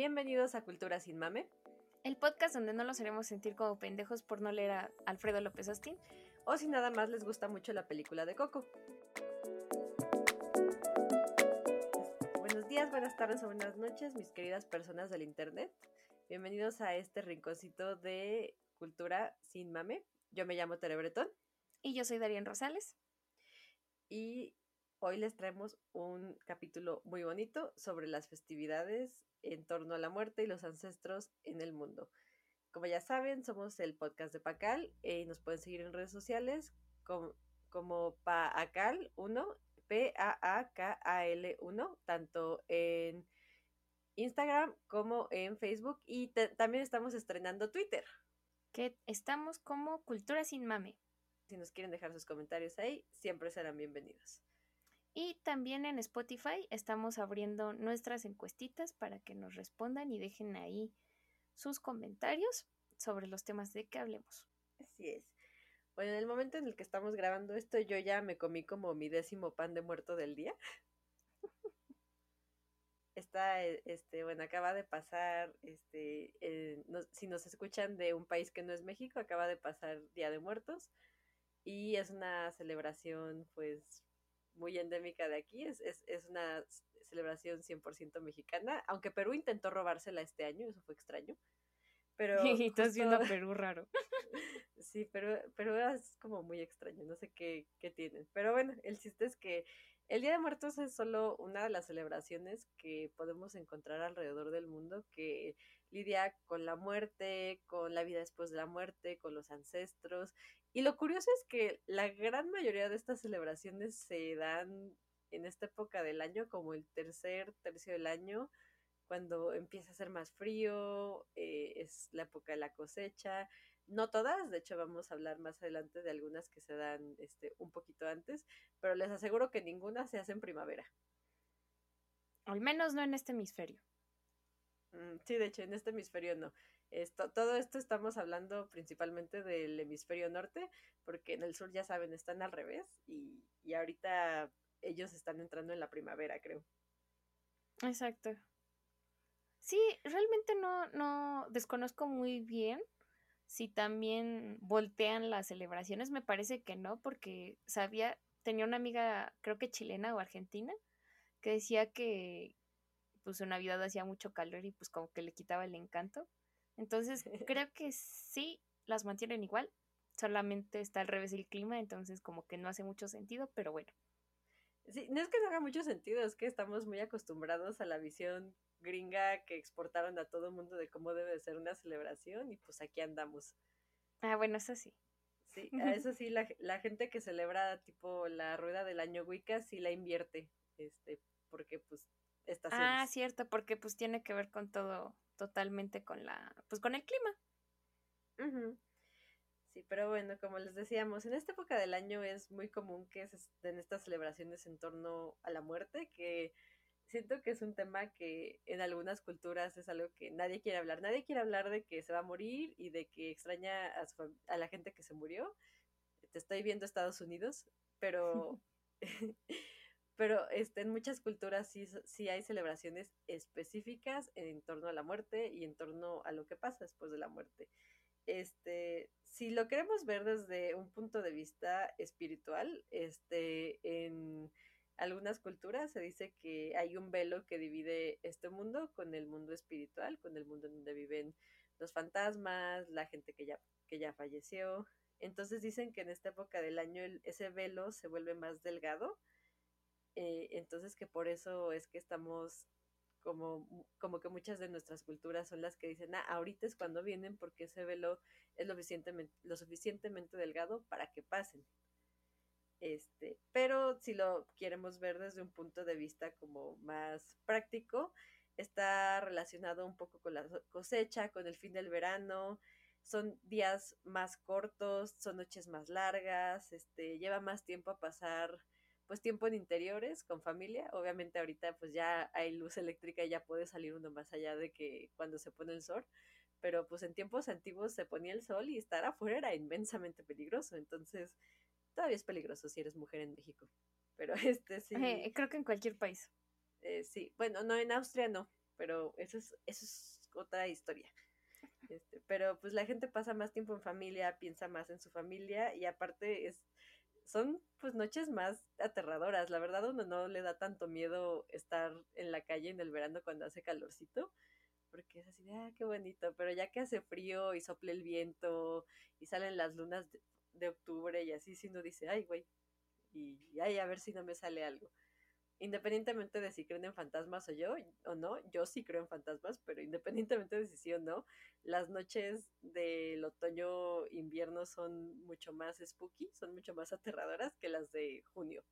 Bienvenidos a Cultura Sin Mame. El podcast donde no los haremos sentir como pendejos por no leer a Alfredo López Austin. O si nada más les gusta mucho la película de Coco. Buenos días, buenas tardes o buenas noches, mis queridas personas del internet. Bienvenidos a este rinconcito de Cultura Sin Mame. Yo me llamo Tere Bretón. Y yo soy Darien Rosales. Y hoy les traemos un capítulo muy bonito sobre las festividades en torno a la muerte y los ancestros en el mundo. Como ya saben, somos el podcast de Pacal y nos pueden seguir en redes sociales como, como Paacal1, P-A-A-K-A-L-1, tanto en Instagram como en Facebook y también estamos estrenando Twitter. Que estamos como Cultura Sin Mame. Si nos quieren dejar sus comentarios ahí, siempre serán bienvenidos. Y también en Spotify estamos abriendo nuestras encuestitas para que nos respondan y dejen ahí sus comentarios sobre los temas de que hablemos. Así es. Bueno, en el momento en el que estamos grabando esto, yo ya me comí como mi décimo pan de muerto del día. Está, eh, este, bueno, acaba de pasar, este, eh, si nos escuchan de un país que no es México, acaba de pasar Día de Muertos y es una celebración, pues, muy endémica de aquí, es, es, es una celebración 100% mexicana, aunque Perú intentó robársela este año, eso fue extraño. Pero y estás viendo a Perú raro. sí, pero, pero es como muy extraño, no sé qué, qué tienen. Pero bueno, el chiste es que el Día de Muertos es solo una de las celebraciones que podemos encontrar alrededor del mundo que lidia con la muerte, con la vida después de la muerte, con los ancestros. Y lo curioso es que la gran mayoría de estas celebraciones se dan en esta época del año, como el tercer tercio del año, cuando empieza a ser más frío, eh, es la época de la cosecha. No todas, de hecho vamos a hablar más adelante de algunas que se dan este, un poquito antes, pero les aseguro que ninguna se hace en primavera. Al menos no en este hemisferio. Mm, sí, de hecho, en este hemisferio no. Esto, todo esto estamos hablando principalmente del hemisferio norte, porque en el sur ya saben, están al revés y, y ahorita ellos están entrando en la primavera, creo. Exacto. Sí, realmente no, no desconozco muy bien si también voltean las celebraciones. Me parece que no, porque sabía, tenía una amiga, creo que chilena o argentina, que decía que pues su Navidad hacía mucho calor y pues como que le quitaba el encanto. Entonces creo que sí las mantienen igual, solamente está al revés el clima, entonces como que no hace mucho sentido, pero bueno. Sí, no es que no haga mucho sentido, es que estamos muy acostumbrados a la visión gringa que exportaron a todo el mundo de cómo debe de ser una celebración y pues aquí andamos. Ah, bueno, eso sí. Sí, a eso sí, la, la gente que celebra tipo la rueda del año Wicca sí la invierte, este, porque pues estaciones. Ah, cierto, porque pues tiene que ver con todo, totalmente con la, pues con el clima. Sí, pero bueno, como les decíamos, en esta época del año es muy común que se den estas celebraciones en torno a la muerte, que siento que es un tema que en algunas culturas es algo que nadie quiere hablar. Nadie quiere hablar de que se va a morir y de que extraña a, su, a la gente que se murió. Te estoy viendo Estados Unidos, pero pero este, en muchas culturas sí, sí hay celebraciones específicas en torno a la muerte y en torno a lo que pasa después de la muerte. Este, si lo queremos ver desde un punto de vista espiritual, este, en algunas culturas se dice que hay un velo que divide este mundo con el mundo espiritual, con el mundo donde viven los fantasmas, la gente que ya, que ya falleció. Entonces dicen que en esta época del año ese velo se vuelve más delgado. Eh, entonces que por eso es que estamos como, como que muchas de nuestras culturas son las que dicen, ah, ahorita es cuando vienen porque ese velo es lo suficientemente, lo suficientemente delgado para que pasen. Este, pero si lo queremos ver desde un punto de vista como más práctico, está relacionado un poco con la cosecha, con el fin del verano, son días más cortos, son noches más largas, este, lleva más tiempo a pasar pues tiempo en interiores con familia. Obviamente ahorita pues ya hay luz eléctrica y ya puede salir uno más allá de que cuando se pone el sol, pero pues en tiempos antiguos se ponía el sol y estar afuera era inmensamente peligroso, entonces todavía es peligroso si eres mujer en México. Pero este sí. creo que en cualquier país. Eh, sí, bueno, no, en Austria no, pero eso es, eso es otra historia. Este, pero pues la gente pasa más tiempo en familia, piensa más en su familia y aparte es, son pues noches más aterradoras. La verdad uno no le da tanto miedo estar en la calle en el verano cuando hace calorcito, porque es así ah, qué bonito, pero ya que hace frío y sople el viento y salen las lunas de, octubre y así, si uno dice, ay, güey, y ay, a ver si no me sale algo independientemente de si creen en fantasmas o yo o no, yo sí creo en fantasmas, pero independientemente de si sí o no, las noches del otoño invierno son mucho más spooky, son mucho más aterradoras que las de junio.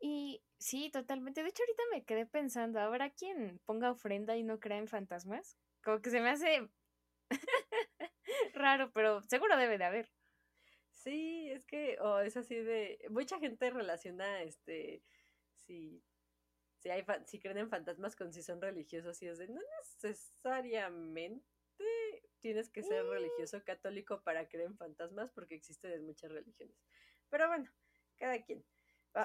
Y sí, totalmente. De hecho, ahorita me quedé pensando, ¿habrá quien ponga ofrenda y no crea en fantasmas? Como que se me hace raro, pero seguro debe de haber. Sí, es que, o es así de, mucha gente relaciona este si, si, hay, si creen en fantasmas con si son religiosos y es de no necesariamente tienes que ser mm. religioso católico para creer en fantasmas porque existen en muchas religiones. Pero bueno, cada quien.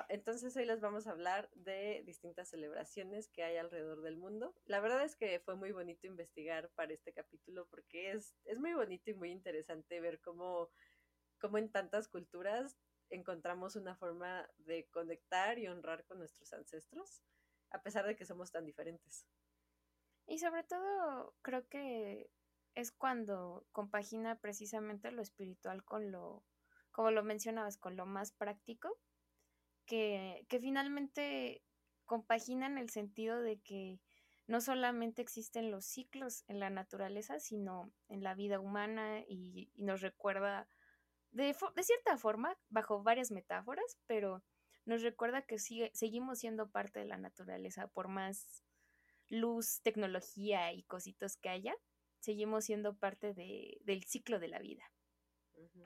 entonces hoy les vamos a hablar de distintas celebraciones que hay alrededor del mundo. La verdad es que fue muy bonito investigar para este capítulo porque es, es muy bonito y muy interesante ver cómo, cómo en tantas culturas encontramos una forma de conectar y honrar con nuestros ancestros, a pesar de que somos tan diferentes. Y sobre todo, creo que es cuando compagina precisamente lo espiritual con lo, como lo mencionabas, con lo más práctico, que, que finalmente compagina en el sentido de que no solamente existen los ciclos en la naturaleza, sino en la vida humana y, y nos recuerda de, cierta forma, bajo varias metáforas, pero nos recuerda que sigue, seguimos siendo parte de la naturaleza, por más luz, tecnología y cositos que haya, seguimos siendo parte de, del ciclo de la vida.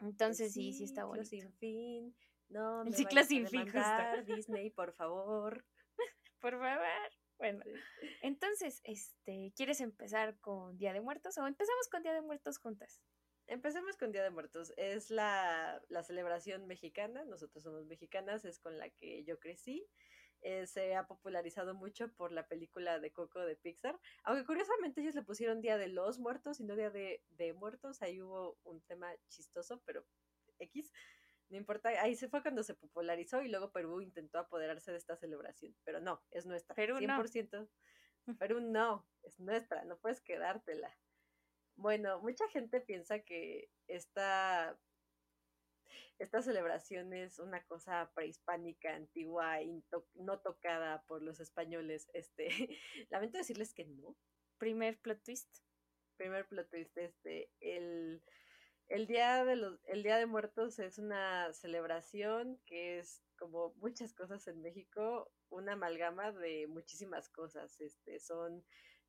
Entonces sí, sí está bonito. sin fin. No, el ciclo sin fin. Disney, por favor. por favor. Bueno, entonces, este, ¿quieres empezar con Día de Muertos o empezamos con Día de Muertos juntas? Empecemos con Día de Muertos. Es la, celebración mexicana, nosotros somos mexicanas, es con la que yo crecí. Eh, se ha popularizado mucho por la película de Coco de Pixar, aunque curiosamente ellos le pusieron Día de los Muertos y no Día de, de Muertos, ahí hubo un tema chistoso, pero X, no importa, ahí se fue cuando se popularizó y luego Perú intentó apoderarse de esta celebración, pero no, es nuestra, Perú 100%. No. Perú no, es nuestra, no puedes quedártela. Bueno, mucha gente piensa que esta, esta celebración es una cosa prehispánica, antigua, no tocada por los españoles. Este, lamento decirles que no. Primer plot twist. Primer plot twist, este, el, el día de los, el Día de Muertos es una celebración que es como muchas cosas en México, una amalgama de muchísimas cosas. Este, son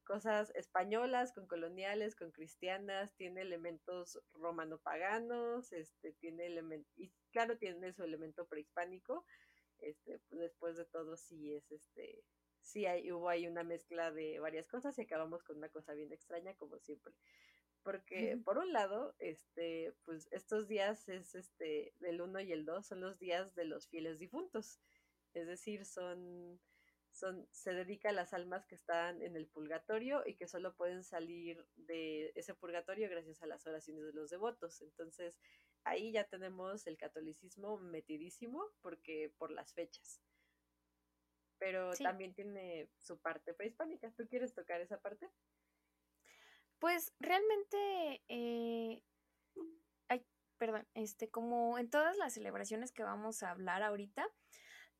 cosas españolas, con coloniales, con cristianas, tiene elementos romano-paganos, este, tiene elementos, y claro, tiene su elemento prehispánico, este, pues después de todo sí es este, sí hay, hubo ahí una mezcla de varias cosas y acabamos con una cosa bien extraña como siempre. Porque por un lado, este, pues estos días es este, del 1 y el 2 son los días de los fieles difuntos. Es decir, son se dedica a las almas que están en el purgatorio y que solo pueden salir de ese purgatorio gracias a las oraciones de los devotos. Entonces, ahí ya tenemos el catolicismo metidísimo porque por las fechas. Pero también tiene su parte prehispánica. ¿Tú quieres tocar esa parte? Pues realmente, eh, perdón, este, como en todas las celebraciones que vamos a hablar ahorita,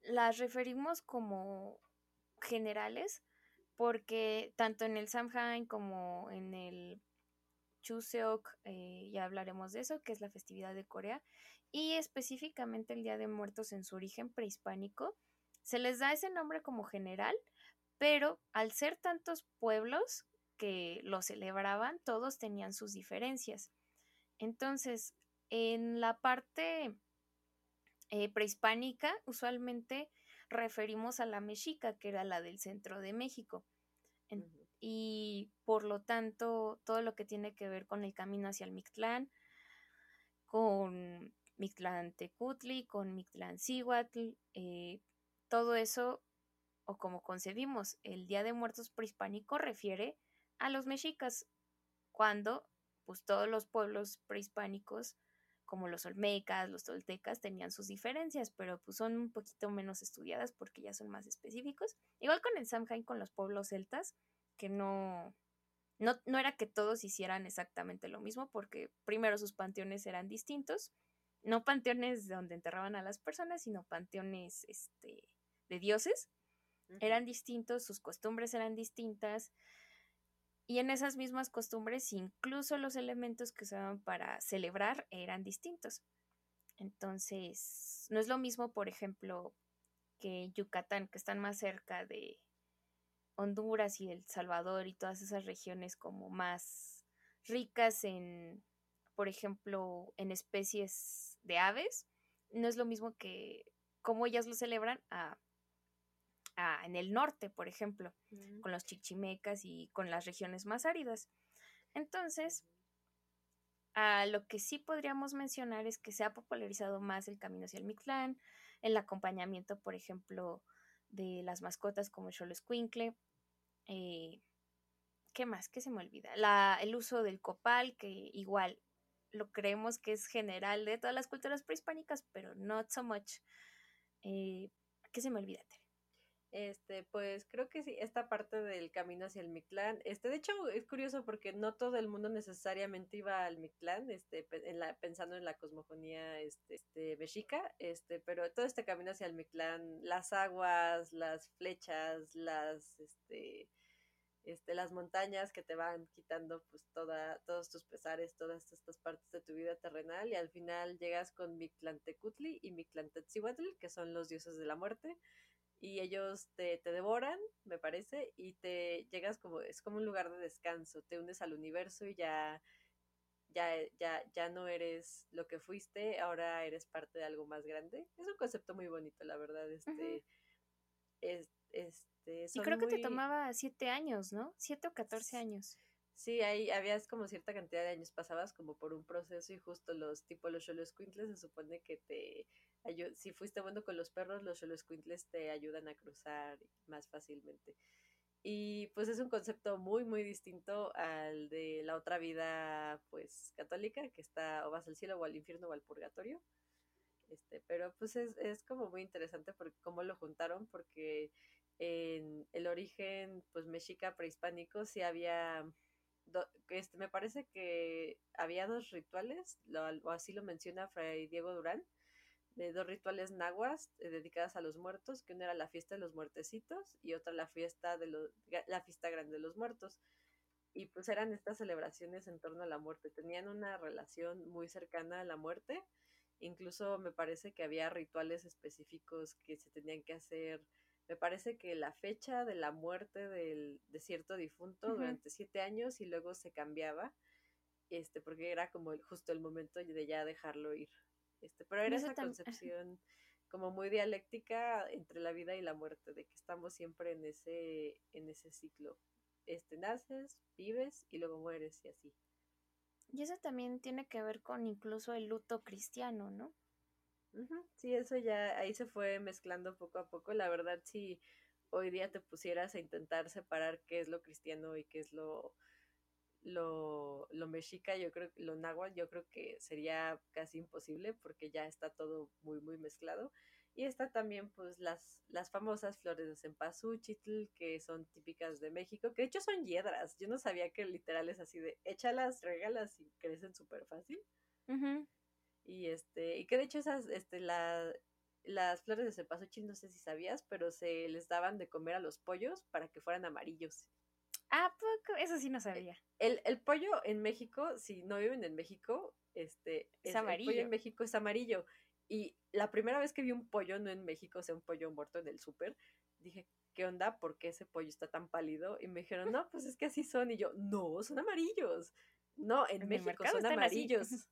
las referimos como generales, porque tanto en el Samhain como en el Chuseok, eh, ya hablaremos de eso, que es la festividad de Corea, y específicamente el Día de Muertos en su origen prehispánico, se les da ese nombre como general, pero al ser tantos pueblos que lo celebraban, todos tenían sus diferencias. Entonces, en la parte eh, prehispánica, usualmente referimos a la mexica, que era la del centro de México. Y por lo tanto, todo lo que tiene que ver con el camino hacia el Mictlán, con Mictlán Tecutli, con Mictlán Cihuatl, eh, todo eso o como concebimos el Día de Muertos prehispánico refiere a los mexicas, cuando pues todos los pueblos prehispánicos como los olmecas, los toltecas tenían sus diferencias, pero pues son un poquito menos estudiadas porque ya son más específicos. Igual con el Samhain con los pueblos celtas, que no, no, no era que todos hicieran exactamente lo mismo, porque primero sus panteones eran distintos, no panteones donde enterraban a las personas, sino panteones este, de dioses. Eran distintos, sus costumbres eran distintas. Y en esas mismas costumbres, incluso los elementos que usaban para celebrar eran distintos. Entonces, no es lo mismo, por ejemplo, que Yucatán, que están más cerca de Honduras y El Salvador y todas esas regiones como más ricas en, por ejemplo, en especies de aves. No es lo mismo que como ellas lo celebran a en el norte, por ejemplo, mm. con los chichimecas y con las regiones más áridas. Entonces, a lo que sí podríamos mencionar es que se ha popularizado más el camino hacia el Mictlán, el acompañamiento, por ejemplo, de las mascotas como el Cholo eh, ¿Qué más? ¿Qué se me olvida? La, el uso del copal, que igual lo creemos que es general de todas las culturas prehispánicas, pero not so much. Eh, ¿Qué se me olvida? Este, pues creo que sí, esta parte del camino hacia el Mictlán, este, de hecho es curioso porque no todo el mundo necesariamente iba al Mictlán, este, en la, pensando en la cosmogonía, este, este, este, pero todo este camino hacia el Mictlán, las aguas, las flechas, las, este, este, las montañas que te van quitando pues toda, todos tus pesares, todas estas partes de tu vida terrenal y al final llegas con Mictlantecutli y Mictlantetzihuatl, que son los dioses de la muerte, y ellos te, te, devoran, me parece, y te llegas como, es como un lugar de descanso, te unes al universo y ya, ya, ya, ya no eres lo que fuiste, ahora eres parte de algo más grande. Es un concepto muy bonito, la verdad, este, es, este, y creo que te tomaba siete años, ¿no? Siete o catorce años. Sí, ahí habías como cierta cantidad de años, pasabas como por un proceso y justo los tipo los Quintles se supone que te si fuiste bueno con los perros, los Quintles te ayudan a cruzar más fácilmente. Y pues es un concepto muy, muy distinto al de la otra vida, pues, católica, que está o vas al cielo o al infierno o al purgatorio. Este, pero pues es, es como muy interesante porque cómo lo juntaron, porque en el origen, pues, mexica prehispánico sí había este, me parece que había dos rituales, o así lo menciona Fray Diego Durán, de dos rituales nahuas eh, dedicadas a los muertos, que una era la fiesta de los muertecitos y otra la fiesta de los, la fiesta grande de los muertos. Y pues eran estas celebraciones en torno a la muerte, tenían una relación muy cercana a la muerte, incluso me parece que había rituales específicos que se tenían que hacer me parece que la fecha de la muerte del, de cierto difunto durante siete años y luego se cambiaba, este, porque era como justo el momento de ya dejarlo ir. Este, pero era esa concepción como muy dialéctica entre la vida y la muerte, de que estamos siempre en ese, en ese ciclo. Este, naces, vives y luego mueres y así. Y eso también tiene que ver con incluso el luto cristiano, ¿no? Sí, eso ya ahí se fue mezclando poco a poco. La verdad, si hoy día te pusieras a intentar separar qué es lo cristiano y qué es lo, lo, lo mexica, yo creo lo náhuatl, yo creo que sería casi imposible porque ya está todo muy, muy mezclado. Y está también, pues, las, las famosas flores de cempasúchitl, que son típicas de México, que de hecho son hiedras. Yo no sabía que literal es así de échalas, regalas y crecen súper fácil. Y este, y que de hecho esas, este, la, las flores de cempasúchil, no sé si sabías, pero se les daban de comer a los pollos para que fueran amarillos. Ah, poco, eso sí no sabía. El, el pollo en México, si no viven en México, este, es, amarillo. El pollo en México es amarillo. Y la primera vez que vi un pollo, no en México, o sea, un pollo muerto en el súper, dije, ¿qué onda? ¿Por qué ese pollo está tan pálido? Y me dijeron, no, pues es que así son. Y yo, no, son amarillos. No, en, México son amarillos.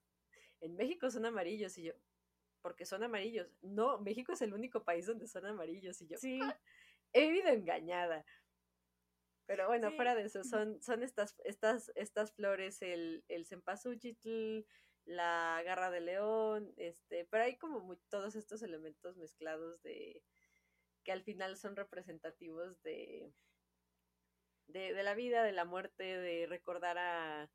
en México son amarillos y yo, porque son amarillos. No, México es el único país donde son amarillos y yo, sí. Ah, he vivido engañada. Pero bueno, fuera de eso, son, son estas, estas, estas flores, el, el cempasúchitl, la garra de león, este, pero hay como todos estos elementos mezclados de que al final son representativos de, de, de la vida, de la muerte, de recordar a,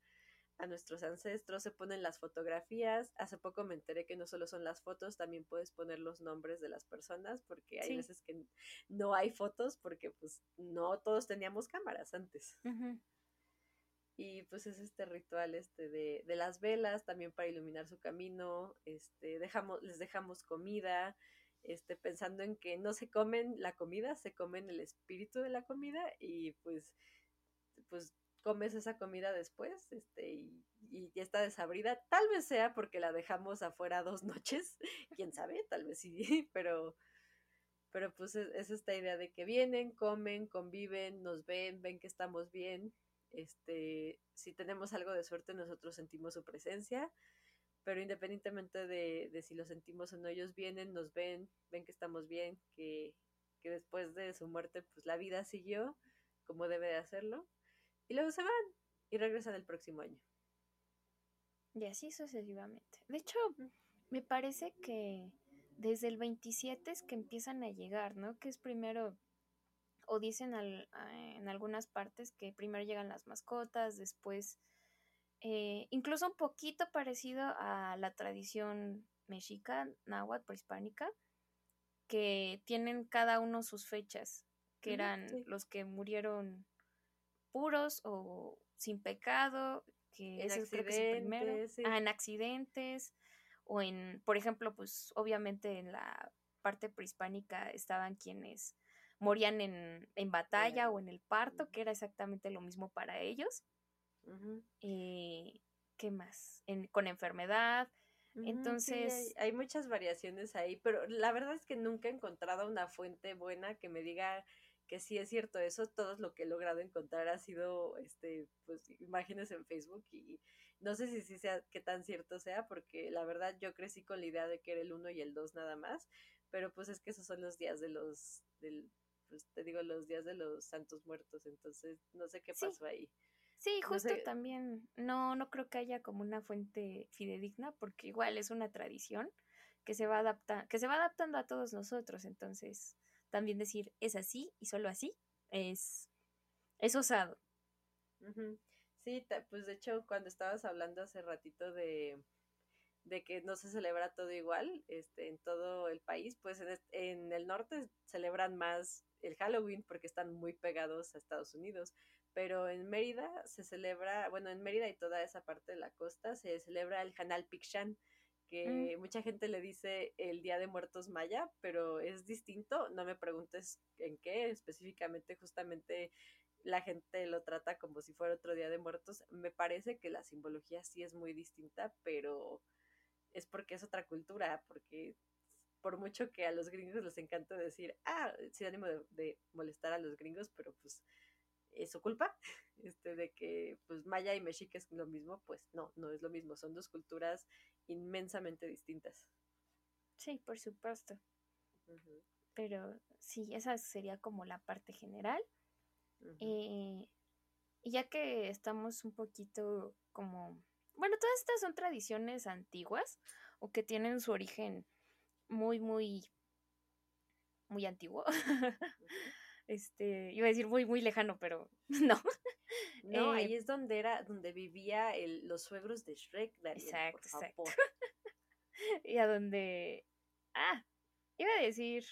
a nuestros ancestros, se ponen las fotografías. Hace poco me enteré que no solo son las fotos, también puedes poner los nombres de las personas, porque hay veces que no hay fotos, porque pues no todos teníamos cámaras antes. Y pues es este ritual este de, de, las velas, también para iluminar su camino, este, dejamos, les dejamos comida, este, pensando en que no se comen la comida, se comen el espíritu de la comida y pues, pues comes esa comida después, este, y, ya está desabrida. Tal vez sea porque la dejamos afuera dos noches, quién sabe, tal vez sí, pero, pero pues es, es, esta idea de que vienen, comen, conviven, nos ven, ven que estamos bien. Este, si tenemos algo de suerte, nosotros sentimos su presencia, pero independientemente de, de si lo sentimos o no, ellos vienen, nos ven, ven que estamos bien, que, que después de su muerte, pues la vida siguió como debe de hacerlo y luego se van y regresan el próximo año. Y así sucesivamente. De hecho, me parece que desde el 27 es que empiezan a llegar, ¿no? Que es primero, o dicen en algunas partes que primero llegan las mascotas, después, eh, incluso un poquito parecido a la tradición mexica, náhuatl, prehispánica, que tienen cada uno sus fechas, que eran los que murieron puros o sin pecado, que es creo que es el primero, ah, en accidentes, o en, por ejemplo, pues obviamente en la parte prehispánica estaban quienes morían en, en batalla o en el parto, que era exactamente lo mismo para ellos. Eh, ¿Qué más? En, con enfermedad. Entonces. hay, hay, muchas variaciones ahí, pero la verdad es que nunca he encontrado una fuente buena que me diga que sí es cierto eso, todo lo que he logrado encontrar ha sido, este, pues, imágenes en Facebook y no sé si sí sea, qué tan cierto sea, porque la verdad yo crecí con la idea de que era el 1 y el 2 nada más, pero pues es que esos son los días de los, del, pues te digo, los días de los santos muertos, entonces no sé qué pasó ahí. Sí, justo también, no, no creo que haya como una fuente fidedigna, porque igual es una tradición que se va adapta, que se va adaptando a todos nosotros, entonces también decir es así y solo así es, es osado. Sí, pues de hecho cuando estabas hablando hace ratito de, de que no se celebra todo igual este, en todo el país, pues en, el norte celebran más el Halloween porque están muy pegados a Estados Unidos, pero en Mérida se celebra, bueno, en Mérida y toda esa parte de la costa se celebra el Hanal Pikshan, Mm. que mucha gente le dice el Día de Muertos Maya, pero es distinto, no me preguntes en qué, específicamente justamente la gente lo trata como si fuera otro Día de Muertos. Me parece que la simbología sí es muy distinta, pero es porque es otra cultura, porque por mucho que a los gringos les encanta decir, ah, sin ánimo de, de molestar a los gringos, pero pues es su culpa, este, de que pues maya y mexica es lo mismo, pues no, no es lo mismo, son dos culturas inmensamente distintas. Sí, por supuesto. Pero sí, esa sería como la parte general. Eh, y ya que estamos un poquito como, bueno, todas estas son tradiciones antiguas o que tienen su origen muy, muy, muy antiguo este, iba a decir muy, muy lejano, pero no. No, ahí eh, es donde era, donde vivía el, los suegros de Shrek, exacto, por favor. y a donde, ah, iba a decir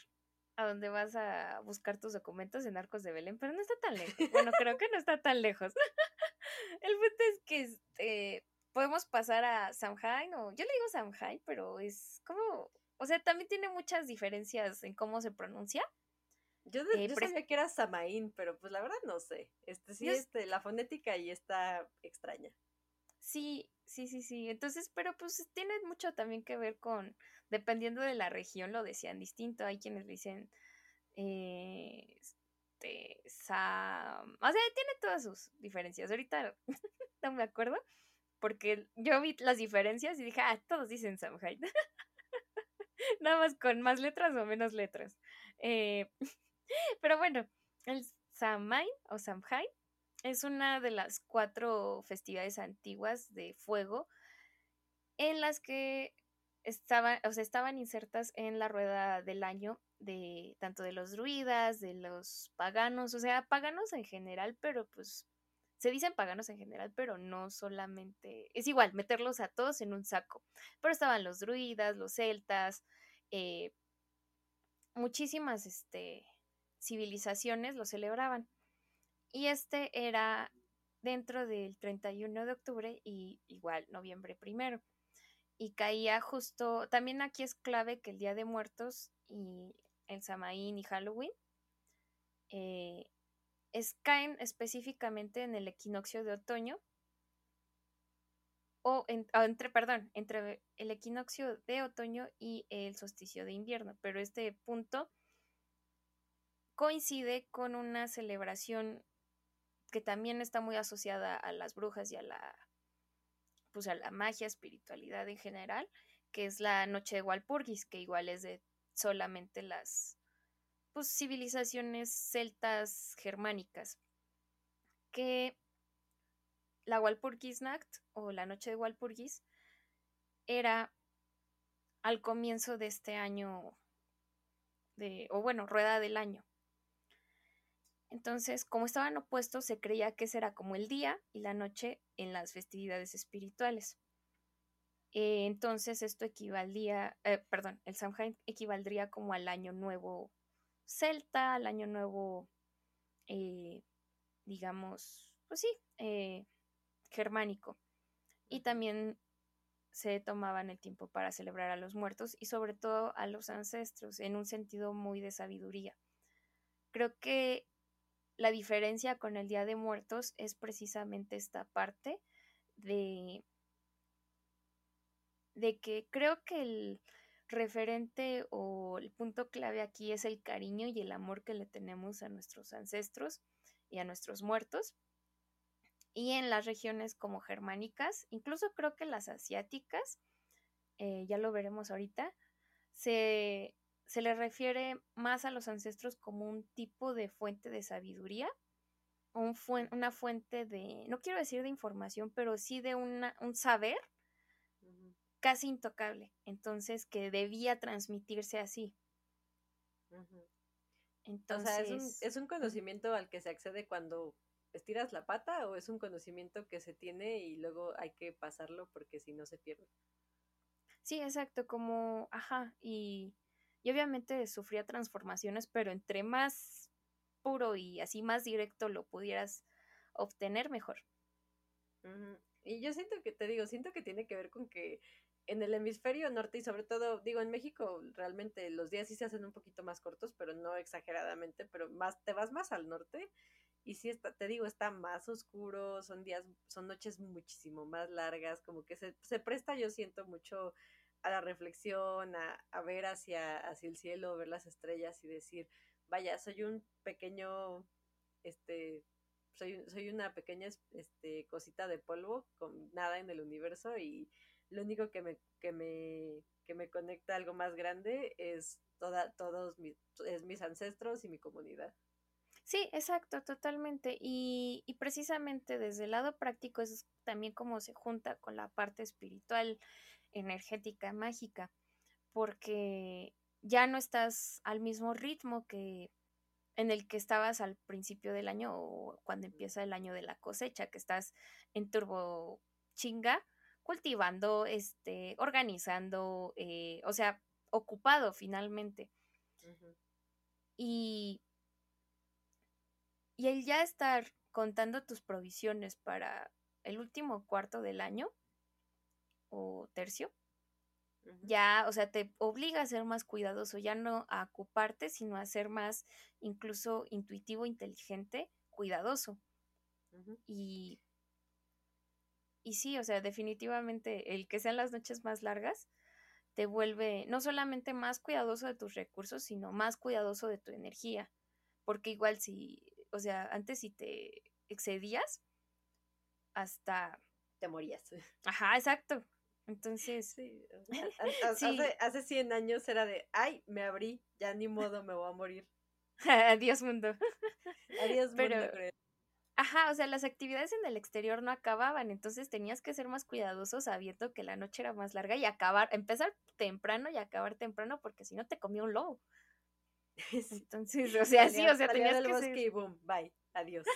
a donde vas a buscar tus documentos en Arcos de Belén, pero no está tan lejos. Bueno, creo que no está tan lejos. el punto es que este, podemos pasar a Samhain, o yo le digo Samhain, pero es como, o sea, también tiene muchas diferencias en cómo se pronuncia. Yo, eh, sabía que era Samaín, pero pues la verdad no sé. Este sí, este, la fonética ahí está extraña. Sí, sí, sí, sí. Entonces, pero pues tiene mucho también que ver con, dependiendo de la región, lo decían distinto. Hay quienes dicen, eh, este, Sam... O sea, tiene todas sus diferencias. Ahorita no me acuerdo, porque yo vi las diferencias y dije, ah, todos dicen Samhain. Nada más con más letras o menos letras. Eh, pero bueno, el Samhain o Samhain es una de las cuatro festividades antiguas de fuego en las que estaban, o sea, estaban insertas en la rueda del año de tanto de los druidas, de los paganos, o sea, paganos en general, pero pues se dicen paganos en general, pero no solamente, es igual, meterlos a todos en un saco. Pero estaban los druidas, los celtas, eh, muchísimas este, civilizaciones lo celebraban. Y este era dentro del 31 de octubre y igual noviembre primero. Y caía justo, también aquí es clave que el Día de Muertos y el Samaín y Halloween eh, caen específicamente en el equinoccio de otoño o, entre, perdón, entre el equinoccio de otoño y el solsticio de invierno, pero este punto coincide con una celebración que también está muy asociada a las brujas y a la pues a la magia, espiritualidad en general, que es la noche de Walpurgis, que igual es de solamente las pues, civilizaciones celtas germánicas, que la Walpurgisnacht o la noche de Walpurgis era al comienzo de este año de, o bueno, rueda del año. Entonces, como estaban opuestos, se creía que será como el día y la noche en las festividades espirituales. Eh, entonces, esto equivaldría, eh, perdón, el Samhain equivaldría como al año nuevo celta, al año nuevo, eh, digamos, pues sí, germánico. Y también se tomaban el tiempo para celebrar a los muertos y sobre todo a los ancestros en un sentido muy de sabiduría. Creo que la diferencia con el Día de Muertos es precisamente esta parte de, de que creo que el referente o el punto clave aquí es el cariño y el amor que le tenemos a nuestros ancestros y a nuestros muertos. Y en las regiones como germánicas, incluso creo que las asiáticas, eh, ya lo veremos ahorita, se, se le refiere más a los ancestros como un tipo de fuente de sabiduría, un una fuente de, no quiero decir de información, pero sí de una, un saber casi intocable, entonces que debía transmitirse así. Entonces, ¿es un, conocimiento al que se accede cuando estiras la pata o es un conocimiento que se tiene y luego hay que pasarlo porque si no se pierde. Sí, exacto, como, ajá, y y obviamente sufría transformaciones, pero entre más puro y así más directo lo pudieras obtener, mejor. Y yo siento que, te digo, siento que tiene que ver con que en el hemisferio norte y sobre todo, digo, en México realmente los días sí se hacen un poquito más cortos, pero no exageradamente, pero más, te vas más al norte y sí está, te digo, está más oscuro, son días, son noches muchísimo más largas, como que se, se presta, yo siento mucho a la reflexión, a, ver hacia, hacia el cielo, ver las estrellas y decir, vaya, soy un pequeño, este, soy, soy una pequeña este, cosita de polvo con nada en el universo y lo único que me, que me, que me conecta a algo más grande es toda, todos mis, es mis ancestros y mi comunidad. Sí, exacto, totalmente. Y, y precisamente desde el lado práctico es también como se junta con la parte espiritual energética, mágica, porque ya no estás al mismo ritmo que en el que estabas al principio del año o cuando empieza el año de la cosecha, que estás en turbo chinga, cultivando, este, organizando, eh, o sea, ocupado finalmente. Y, y el ya estar contando tus provisiones para el último cuarto del año, o tercio, ya, o sea, te obliga a ser más cuidadoso, ya no a ocuparte, sino a ser más incluso intuitivo, inteligente, cuidadoso. Y y sí, o sea, definitivamente el que sean las noches más largas te vuelve no solamente más cuidadoso de tus recursos, sino más cuidadoso de tu energía. Porque igual si, o sea, antes si te excedías, hasta... Te morías. Ajá, exacto. Entonces, sí, Hace, hace 100 años era de, ay, me abrí, ya ni modo, me voy a morir. Adiós mundo. Adiós mundo. Ajá, o sea, las actividades en el exterior no acababan, entonces tenías que ser más cuidadoso sabiendo que la noche era más larga y acabar, empezar temprano y acabar temprano porque si no te comía un lobo. Entonces, o sea, sí, o sea, tenías del que bosque ser... y boom, bye, adiós.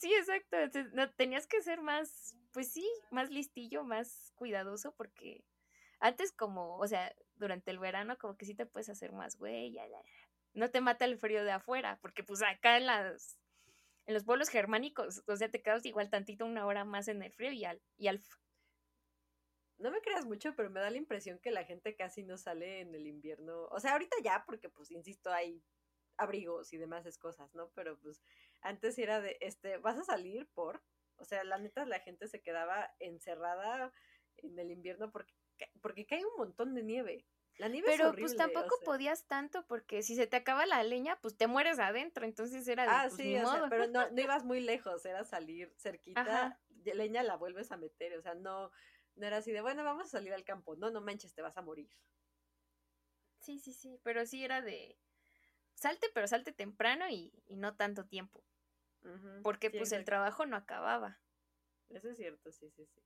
sí, exacto. Entonces, no, tenías que ser más, pues sí, más listillo, más cuidadoso, porque antes como, o sea, durante el verano como que sí te puedes hacer más güey, ya, no te mata el frío de afuera, porque pues acá en las en los pueblos germánicos, o sea, te quedas igual tantito una hora más en el frío y al, y al no me creas mucho, pero me da la impresión que la gente casi no sale en el invierno. O sea, ahorita ya, porque pues, insisto, hay abrigos y demás cosas, ¿no? Pero pues antes era de, este, vas a salir por, o sea, la neta la gente se quedaba encerrada en el invierno porque, porque cae un montón de nieve. La nieve Pero es pues tampoco podías tanto porque si se te acaba la leña, pues te mueres adentro, entonces era de, Ah, pues, sí, o sea, modo. pero no, no ibas muy lejos, era salir cerquita, Ajá. leña la vuelves a meter, o sea, no, no era así de, bueno, vamos a salir al campo, no, no manches, te vas a morir. Sí, sí, sí, pero sí era de salte, pero salte temprano y, y no tanto tiempo, Porque pues el trabajo no acababa. Eso es cierto, sí, sí, sí.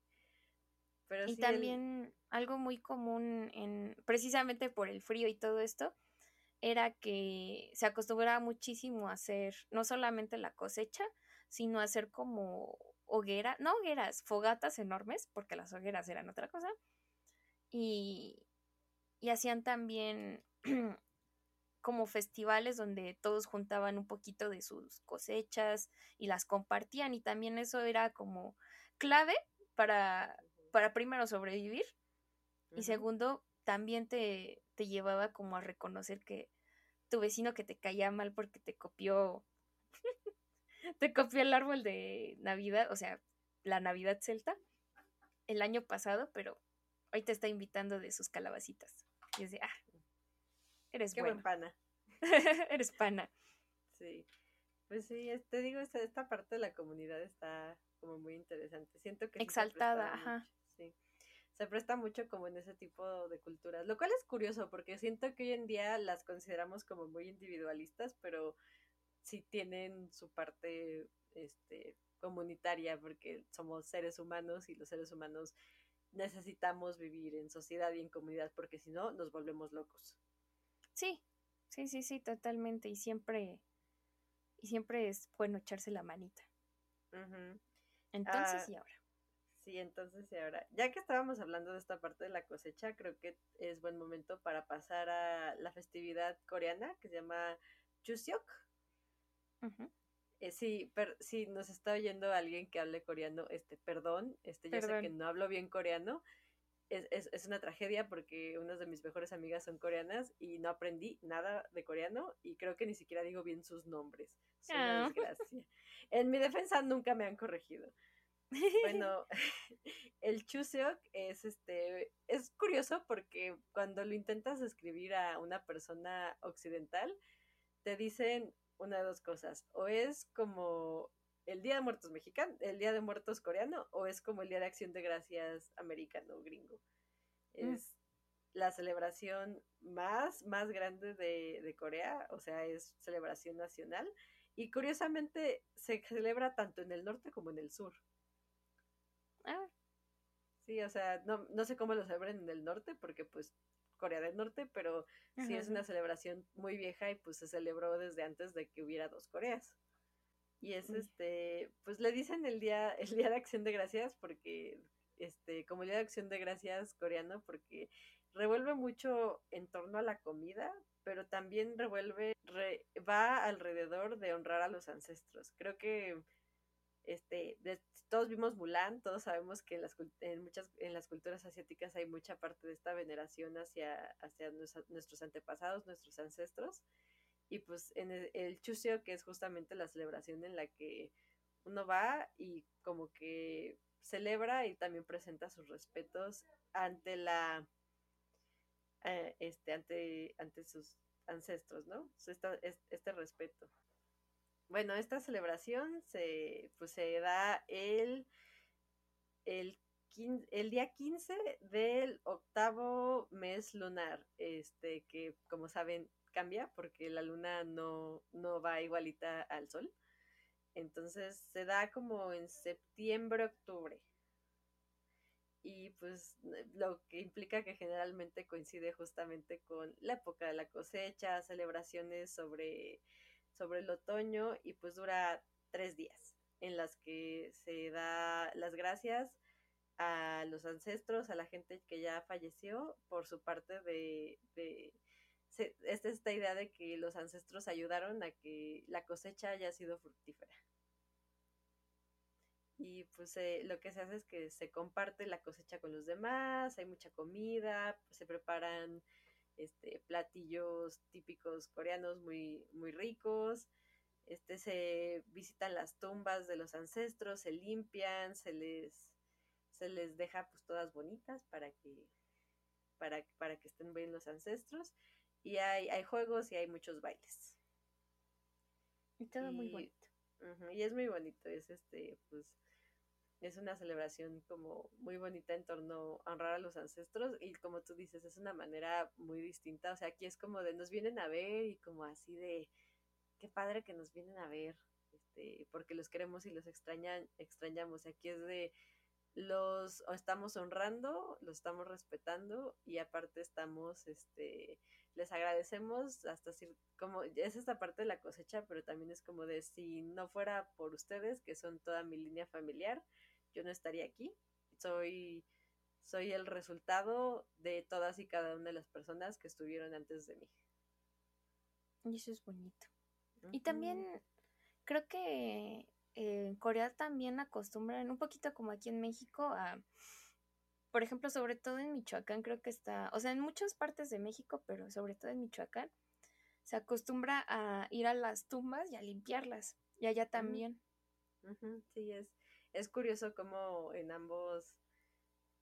Pero Y sí, el- también algo muy común en precisamente por el frío y todo esto era que se acostumbraba muchísimo a hacer no solamente la cosecha, sino a hacer como hoguera, no hogueras, fogatas enormes, porque las hogueras eran otra cosa. Y, y hacían también como festivales donde todos juntaban un poquito de sus cosechas y las compartían y también eso era como clave para, para primero sobrevivir y segundo también te, te llevaba como a reconocer que tu vecino que te caía mal porque te copió te copió el árbol de Navidad, o sea, la Navidad celta el año pasado, pero hoy te está invitando de sus calabacitas. Y es de, ah, eres Qué bueno. buen pana. eres pana. Sí. Pues sí, te digo, esta, esta parte de la comunidad está como muy interesante. Siento que Exaltada, ajá. mucho, sí. Se presta mucho como en ese tipo de culturas, lo cual es curioso porque siento que hoy en día las consideramos como muy individualistas, pero sí tienen su parte este comunitaria porque somos seres humanos y los seres humanos necesitamos vivir en sociedad y en comunidad porque si no nos volvemos locos. Sí, sí, sí, sí, totalmente. Y siempre, y siempre es bueno echarse la manita. Entonces Ah, y ahora. Sí, entonces y ahora, ya que estábamos hablando de esta parte de la cosecha, creo que es buen momento para pasar a la festividad coreana que se llama Chuseok. Eh, sí, per- nos está oyendo alguien que hable coreano, este, perdón, este, yo sé que Perdón. no hablo bien coreano. Es, es, es una tragedia porque unas de mis mejores amigas son coreanas y no aprendí nada de coreano y creo que ni siquiera digo bien sus nombres. Es una Ah. desgracia. En mi defensa nunca me han corregido. Bueno, el Chuseok es este es curioso porque cuando lo intentas escribir a una persona occidental te dicen una de dos cosas, o es como el Día de Muertos mexicano, el Día de Muertos coreano o es como el Día de Acción de Gracias americano gringo. Mm. Es la celebración más más grande de, de Corea, o sea, es celebración nacional y curiosamente se celebra tanto en el norte como en el sur. Ah, Sí, o sea, no, no sé cómo lo celebran en el norte, porque pues Corea del Norte, pero sí es una celebración muy vieja y pues se celebró desde antes de que hubiera dos Coreas. Y es este, pues le dicen el día, el día de acción de gracias, porque, este, como el día de acción de gracias coreano, porque revuelve mucho en torno a la comida, pero también revuelve, re- va alrededor de honrar a los ancestros. Creo que este, de- todos vimos Mulan, todos sabemos que en las, en muchas, en las culturas asiáticas hay mucha parte de esta veneración hacia, hacia nues- nuestros antepasados, nuestros ancestros. Y pues en el, el Chuseok, que es justamente la celebración en la que uno va y como que celebra y también presenta sus respetos ante la eh, este ante ante sus ancestros, ¿no? Este respeto. Bueno, esta celebración se, pues, se da el, el, el día 15 del octavo mes lunar, este, que como saben cambia porque la luna no, no va igualita al sol. Entonces se da como en septiembre, octubre. y pues lo que implica que generalmente coincide justamente con la época de la cosecha, celebraciones sobre, sobre el otoño y pues dura tres días en las que se da las gracias a los ancestros, a la gente que ya falleció por su parte de, de esta, esta idea de que los ancestros ayudaron a que la cosecha haya sido fructífera. Y pues eh, lo que se hace es que se comparte la cosecha con los demás, hay mucha comida, se preparan este, platillos típicos coreanos muy, muy ricos, este, se visitan las tumbas de los ancestros, se limpian, se les, se les deja pues todas bonitas para que, para, para que estén bien los ancestros y hay, hay juegos y hay muchos bailes. Y todo muy bonito. y es muy bonito, es este, pues es una celebración como muy bonita en torno a honrar a los ancestros y como tú dices, es una manera muy distinta, o sea, aquí es como de nos vienen a ver y como así de qué padre que nos vienen a ver, este, porque los queremos y los extrañan, extrañamos, aquí es de los estamos honrando, los estamos respetando y aparte estamos, este, les agradecemos hasta si, como, es esta parte de la cosecha, pero también es como de si no fuera por ustedes, que son toda mi línea familiar, yo no estaría aquí. Soy, soy el resultado de todas y cada una de las personas que estuvieron antes de mí. Y eso es bonito. Y también creo que en Corea también acostumbran, un poquito como aquí en México, a, por ejemplo, sobre todo en Michoacán, creo que está, o sea, en muchas partes de México, pero sobre todo en Michoacán, se acostumbra a ir a las tumbas y a limpiarlas. Y allá también. Sí, es, es curioso cómo en ambos,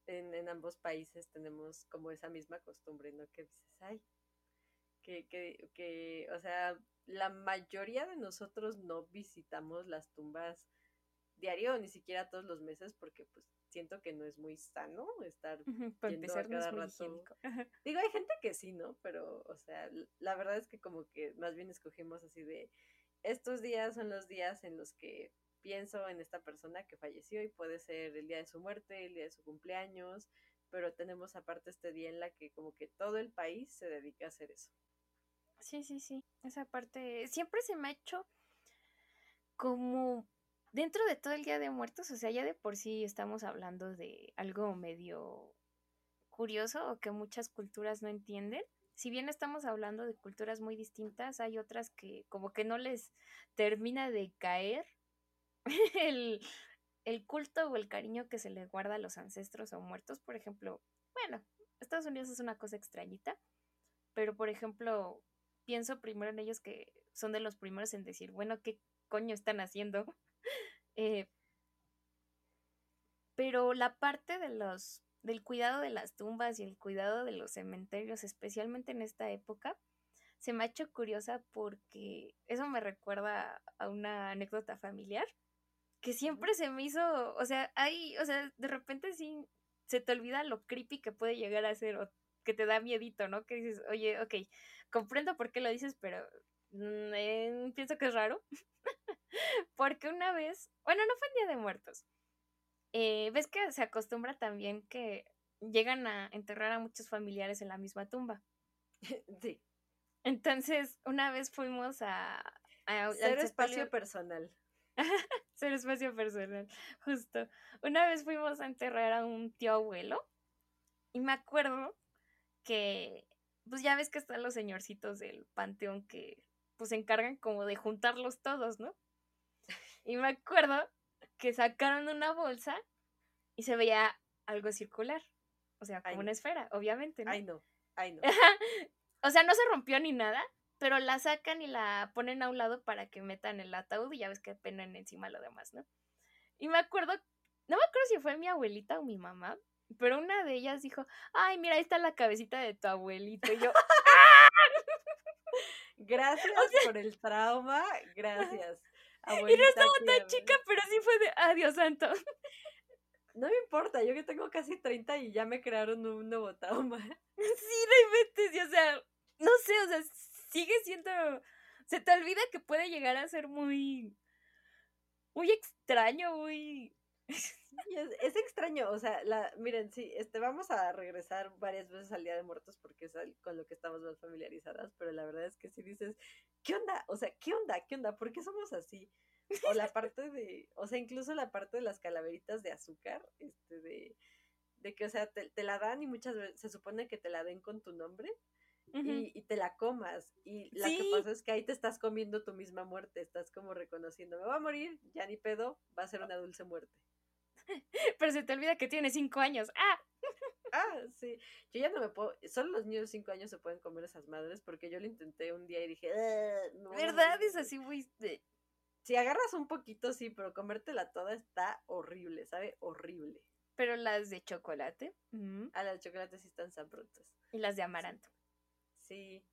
en, en, ambos países tenemos como esa misma costumbre, ¿no? Que dices, ay, que, que, que, o sea, la mayoría de nosotros no visitamos las tumbas diario, ni siquiera todos los meses, porque pues siento que no es muy sano estar yendo a cada rato. Digo, hay gente que sí, ¿no? Pero, o sea, la verdad es que como que más bien escogimos así de estos días son los días en los que pienso en esta persona que falleció y puede ser el día de su muerte, el día de su cumpleaños, pero tenemos aparte este día en la que como que todo el país se dedica a hacer eso. Sí, sí, sí, esa parte siempre se me ha hecho como dentro de todo el Día de Muertos, o sea, ya de por sí estamos hablando de algo medio curioso o que muchas culturas no entienden. Si bien estamos hablando de culturas muy distintas, hay otras que como que no les termina de caer el, culto o el cariño que se le guarda a los ancestros o muertos, por ejemplo, bueno, Estados Unidos es una cosa extrañita, pero por ejemplo, pienso primero en ellos que son de los primeros en decir, bueno, ¿qué coño están haciendo? Eh, pero la parte de los del cuidado de las tumbas y el cuidado de los cementerios, especialmente en esta época, se me ha hecho curiosa porque eso me recuerda a una anécdota familiar que siempre se me hizo, o sea, hay, o sea, de repente sí se te olvida lo creepy que puede llegar a ser o que te da miedito, ¿no? Que dices, oye, ok, comprendo por qué lo dices, pero eh, pienso que es raro. Porque una vez, bueno, no fue el Día de Muertos. Eh, Ves que se acostumbra también que llegan a enterrar a muchos familiares en la misma tumba. Sí. Entonces, una vez fuimos a... a Ser espacio personal. Ser espacio personal, justo. Una vez fuimos a enterrar a un tío abuelo y me acuerdo que, pues ya ves que están los señorcitos del panteón que pues se encargan como de juntarlos todos, ¿no? Y me acuerdo que sacaron una bolsa y se veía algo circular, o sea, como una esfera, obviamente, ¿no? Ay, no, ay, no. o sea, no se rompió ni nada, pero la sacan y la ponen a un lado para que metan el ataúd y ya ves que penan encima lo demás, ¿no? Y me acuerdo, no me acuerdo si fue mi abuelita o mi mamá, pero una de ellas dijo, ay, mira, ahí está la cabecita de tu abuelito. Y yo, Gracias por el trauma, gracias. y no estaba tan chica, pero sí fue de, adiós santo. No me importa, yo que tengo casi 30 y ya me crearon un nuevo trauma. Sí, no inventes, o sea, no sé, o sea, sigue siendo, se te olvida que puede llegar a ser muy, muy extraño, muy... es, es, extraño, o sea, la, miren, sí, este, vamos a regresar varias veces al Día de Muertos porque es con lo que estamos más familiarizadas, pero la verdad es que si dices, ¿qué onda? O sea, ¿qué onda? ¿Qué onda? ¿Por qué somos así? O la parte de, o sea, incluso la parte de las calaveritas de azúcar, este, de, de que, o sea, te, la dan y muchas veces se supone que te la den con tu nombre. y, te la comas. Y lo que pasa es que ahí te estás comiendo tu misma muerte. Estás como reconociendo, me voy a morir, ya ni pedo, va a ser una dulce muerte. Pero se te olvida que tiene cinco años. ¡Ah! Ah, sí. Yo ya no me puedo. Solo los niños de cinco años se pueden comer esas madres porque yo lo intenté un día y dije, no. ¿Verdad? Es así, güey. Si agarras un poquito, sí, pero comértela toda está horrible, ¿sabe? Horrible. Pero las de chocolate. Ah, las de chocolate sí están sabrosas. Y las de amaranto. Sí.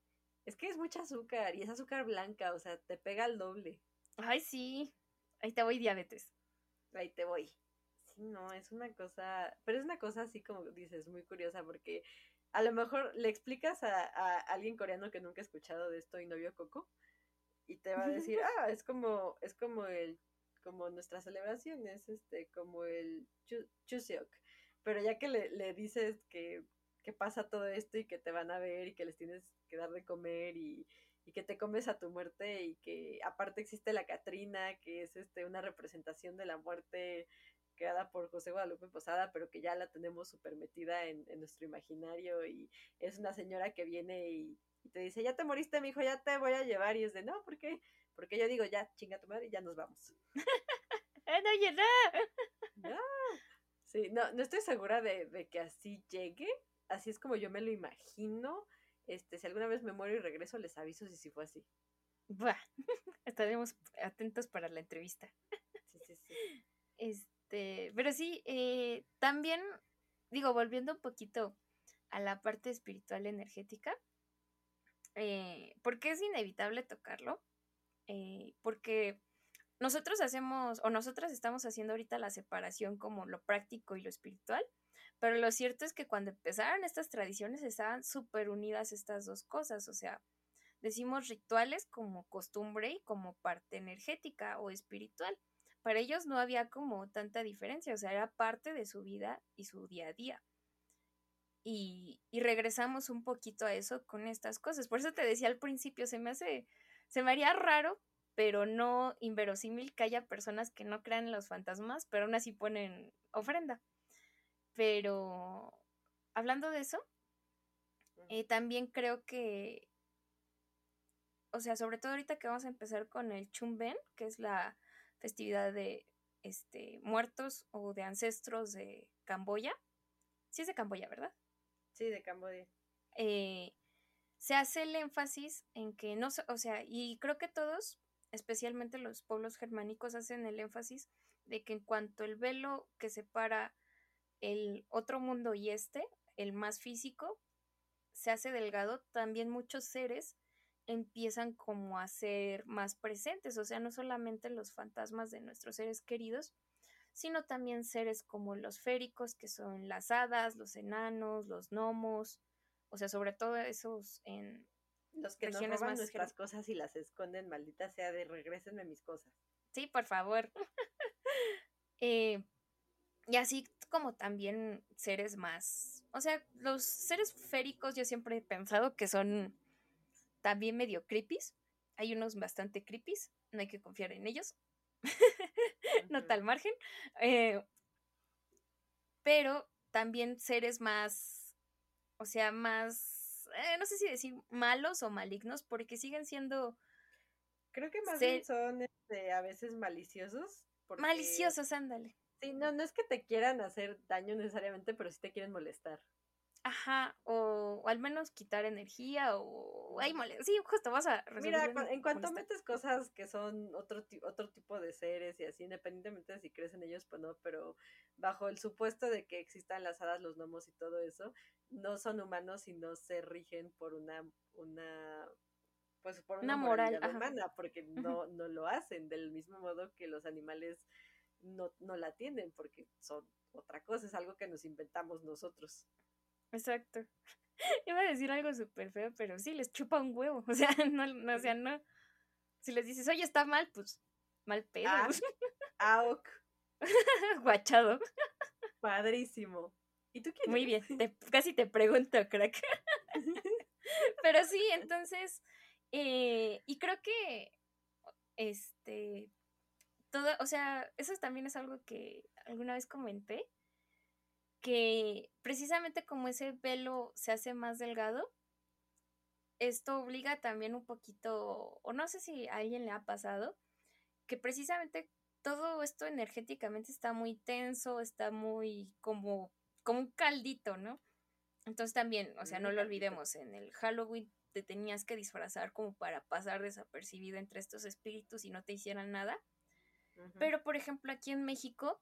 Es que es mucha azúcar y es azúcar blanca, o sea, te pega el doble. Ay, sí. Ahí te voy diabetes. Ahí te voy no, es una cosa, pero es una cosa así como dices, muy curiosa porque a lo mejor le explicas a, alguien coreano que nunca ha escuchado de esto y no vio Coco y te va a decir, ah, es como, es como el, como nuestras celebraciones, este, como el Chuseok. Pero ya que le, dices que, que, pasa todo esto y que te van a ver y que les tienes que dar de comer y, y que te comes a tu muerte y que aparte existe la Catrina, que es este una representación de la muerte creada por José Guadalupe Posada, pero que ya la tenemos súper metida en, nuestro imaginario y es una señora que viene y, te dice, ya te moriste, mi hijo, ya te voy a llevar y es de, no, ¿por qué? Porque yo digo, ya, chinga tu madre y ya nos vamos. no, oye, no. Sí, no, no estoy segura de, que así llegue, así es como yo me lo imagino. Este, si alguna vez me muero y regreso, les aviso si sí fue así. Buah, estaremos atentos para la entrevista. Sí, sí, sí. Este, este, pero sí, eh, también, digo, volviendo un poquito a la parte espiritual energética, eh, porque es inevitable tocarlo, eh, porque nosotros hacemos, o nosotras estamos haciendo ahorita la separación como lo práctico y lo espiritual, pero lo cierto es que cuando empezaron estas tradiciones estaban súper unidas estas dos cosas, o sea, decimos rituales como costumbre y como parte energética o espiritual para ellos no había como tanta diferencia, o sea, era parte de su vida y su día a día. Y, regresamos un poquito a eso con estas cosas. Por eso te decía al principio, se me hace, se me haría raro, pero no inverosímil que haya personas que no crean en los fantasmas, pero aún así ponen ofrenda. Pero hablando de eso, eh, también creo que, o sea, sobre todo ahorita que vamos a empezar con el Chumben, que es la festividad de este, muertos o de ancestros de Camboya. Sí es de Camboya, ¿verdad? Sí, de Camboya. Eh, se hace el énfasis en que no, o sea, y creo que todos, especialmente los pueblos germánicos, hacen el énfasis de que en cuanto el velo que separa el otro mundo y este, el más físico, se hace delgado, también muchos seres empiezan como a ser más presentes, o sea, no solamente los fantasmas de nuestros seres queridos, sino también seres como los féricos, que son las hadas, los enanos, los gnomos, o sea, sobre todo esos en los que nos roban nuestras cosas y las esconden, maldita sea, de regresenme mis cosas. Sí, por favor. Eh, y así como también seres más, o sea, los seres féricos yo siempre he pensado que son también medio creepies. Hay unos bastante creepies, no hay que confiar en ellos. no tal margen. Eh, pero también seres más, o sea, más, eh, no sé si decir malos o malignos, porque siguen siendo... Creo que más bien son este, a veces maliciosos. Maliciosos, ándale. Sí, no, no es que te quieran hacer daño necesariamente, pero sí te quieren molestar. Ajá, o, al menos quitar energía o... Ay, mole, sí, justo vas a... Mira, en cuanto metes cosas que son otro, otro tipo de seres y así, independientemente de si crees en ellos o no, pero bajo el supuesto de que existan las hadas, los gnomos y todo eso, no son humanos y no se rigen por una... una pues por una, moral humana, porque no, no lo hacen, del mismo modo que los animales no, no la tienen, porque son otra cosa, es algo que nos inventamos nosotros. Exacto. Iba a decir algo súper feo, pero sí, les chupa un huevo. O sea, no, no, o sea, no. Si les dices, oye, está mal, pues mal pedo. Ah. Guachado. Padrísimo. ¿Y tú quién Muy bien, casi te pregunto, crack. Pero sí, entonces, eh, y creo que, este, todo, o sea, eso también es algo que alguna vez comenté, que precisamente como ese velo se hace más delgado, esto obliga también un poquito, o no sé si a alguien le ha pasado, que precisamente todo esto energéticamente está muy tenso, está muy como, como un caldito, ¿no? Entonces también, o sea, no lo olvidemos, en el Halloween te tenías que disfrazar como para pasar desapercibido entre estos espíritus y no te hicieran nada. Pero, por ejemplo, aquí en México,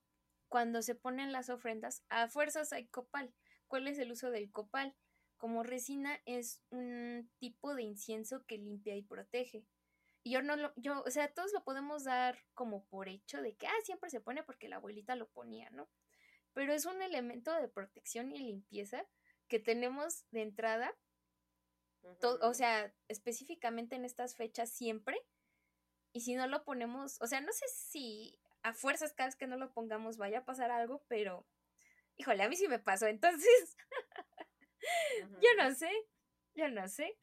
cuando se ponen las ofrendas, a fuerzas hay copal. ¿Cuál es el uso del copal? Como resina es un tipo de incienso que limpia y protege. Y yo no lo, yo, o sea, todos lo podemos dar como por hecho de que, ah, siempre se pone porque la abuelita lo ponía, ¿no? Pero es un elemento de protección y limpieza que tenemos de entrada, o sea, específicamente en estas fechas siempre. Y si no lo ponemos, o sea, no sé si a fuerzas cada vez que no lo pongamos vaya a pasar algo, pero híjole, a mí sí me pasó, entonces yo no sé, yo no sé.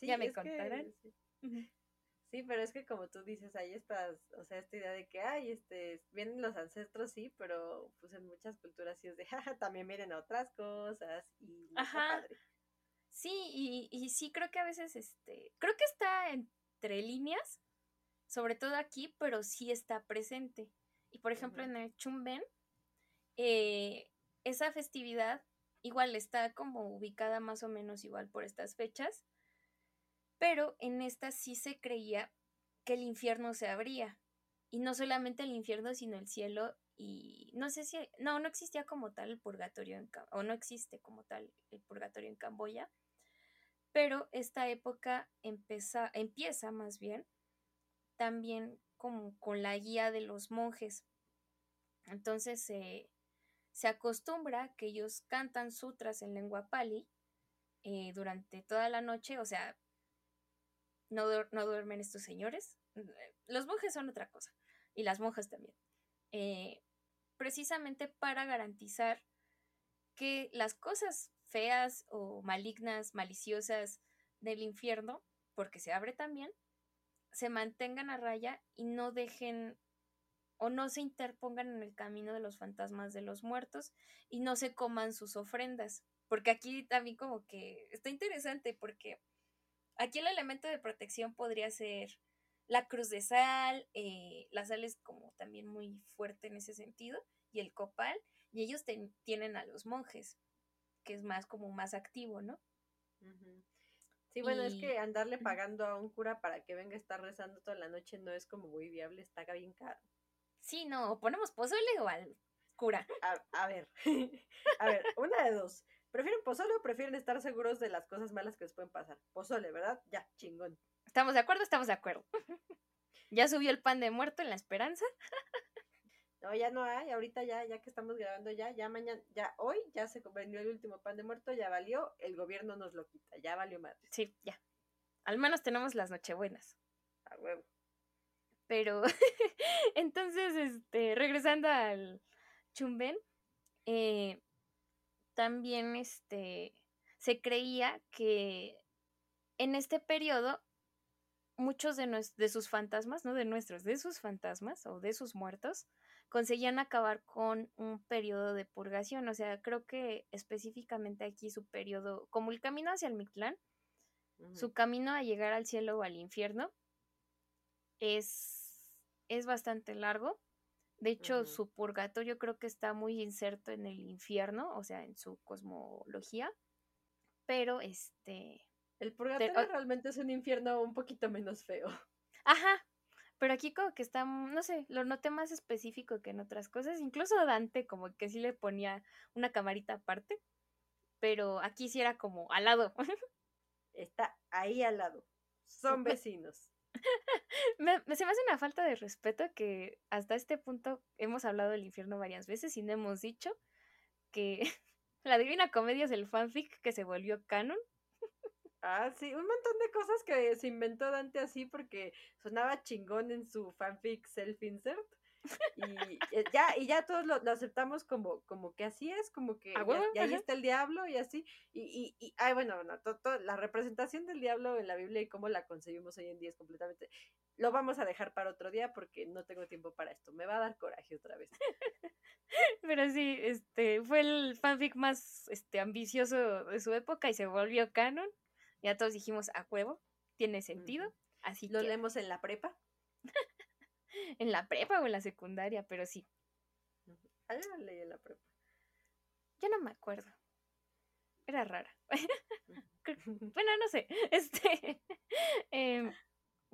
ya me contarán. sí. pero es que como tú dices, hay estas, o sea, esta idea de que, ay, este, vienen los ancestros, sí, pero pues en muchas culturas sí es de, jaja, también vienen otras cosas y Ajá. Sí, y, y sí creo que a veces, este, creo que está entre líneas, sobre todo aquí, pero sí está presente. Y por ejemplo, en el Chumben, eh, esa festividad igual está como ubicada más o menos igual por estas fechas, pero en esta sí se creía que el infierno se abría. Y no solamente el infierno, sino el cielo. Y no sé si, no, no existía como tal el purgatorio, en, o no existe como tal el purgatorio en Camboya, pero esta época empieza, empieza más bien también como con la guía de los monjes. Entonces se acostumbra que ellos cantan sutras en lengua pali eh, durante toda la noche, o sea, no, no, duermen estos señores. Los monjes son otra cosa, y las monjas también. Eh, precisamente para garantizar que las cosas feas o malignas, maliciosas del infierno, porque se abre también, se mantengan a raya y no dejen o no se interpongan en el camino de los fantasmas de los muertos y no se coman sus ofrendas. Porque aquí también como que está interesante porque aquí el elemento de protección podría ser la cruz de sal, eh, la sal es como también muy fuerte en ese sentido, y el copal, y ellos tienen a los monjes, que es más como más activo, ¿no? Sí, bueno, es que andarle pagando a un cura para que venga a estar rezando toda la noche no es como muy viable, está bien caro. Sí, no, ponemos pozole o al cura. A, ver, a ver, una de dos. ¿Prefieren pozole o prefieren estar seguros de las cosas malas que les pueden pasar? Pozole, ¿verdad? Ya, chingón. ¿Estamos de acuerdo? Estamos de acuerdo. ¿Ya subió el pan de muerto en la esperanza? No, ya no hay, ahorita ya, ya que estamos grabando ya, ya mañana, ya hoy ya se vendió el último pan de muerto, ya valió, el gobierno nos lo quita, ya valió madre. Sí, ya. Al menos tenemos las nochebuenas. A huevo. Pero, entonces, este, regresando al Chumben, eh, también este, se creía que en este periodo muchos de, de sus fantasmas, no de nuestros, de sus fantasmas o de sus muertos, conseguían acabar con un periodo de purgación. O sea, creo que específicamente aquí su periodo, como el camino hacia el Mictlán, su camino a llegar al cielo o al infierno es, es bastante largo. De hecho, su purgatorio creo que está muy inserto en el infierno, o sea, en su cosmología. Pero este. El purgatorio realmente es un infierno un poquito menos feo. Ajá, pero aquí como que está, no sé, lo noté más específico que en otras cosas. Incluso Dante como que sí le ponía una camarita aparte. Pero aquí sí era como al lado. Está ahí al lado. Son vecinos. me, se me hace una falta de respeto que hasta este punto hemos hablado del infierno varias veces y no hemos dicho que la Divina Comedia es el fanfic que se volvió canon Ah, sí, un montón de cosas que se inventó Dante así porque sonaba chingón en su fanfic self-insert. Y eh, ya, y ya todos lo, aceptamos como, como que así es, como que ya, ahí está el diablo y así. Y, y, y ay, bueno, la representación del diablo en la Biblia y cómo la concebimos hoy en día es completamente. Lo vamos a dejar para otro día porque no tengo tiempo para esto. Me va a dar coraje otra vez. Pero sí, este, fue el fanfic más este, ambicioso de su época y se volvió canon. Ya todos dijimos, a huevo, tiene sentido. Así Lo leemos en la prepa. en la prepa o en la secundaria, pero sí. Ah, leí en la prepa. Yo no me acuerdo. Era rara. bueno, no sé. Este. Em,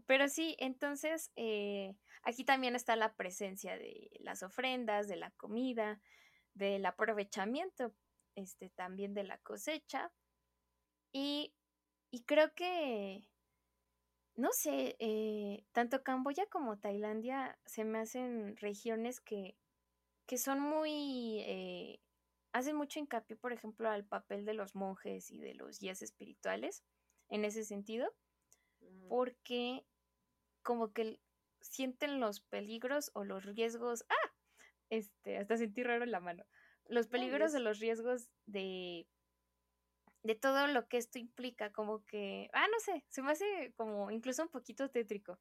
pero sí, entonces eh, aquí también está la presencia de las ofrendas, de la comida, del aprovechamiento, este, también de la cosecha. Y, y creo que no sé, eh, tanto Camboya como Tailandia se me hacen regiones que, que son muy, eh, hacen mucho hincapié, por ejemplo, al papel de los monjes y de los guías espirituales, en ese sentido, porque como que sienten los peligros o los riesgos, ah, este, hasta sentí raro en la mano, los peligros o los riesgos de de todo lo que esto implica, como que, ah, no sé, se me hace como incluso un poquito tétrico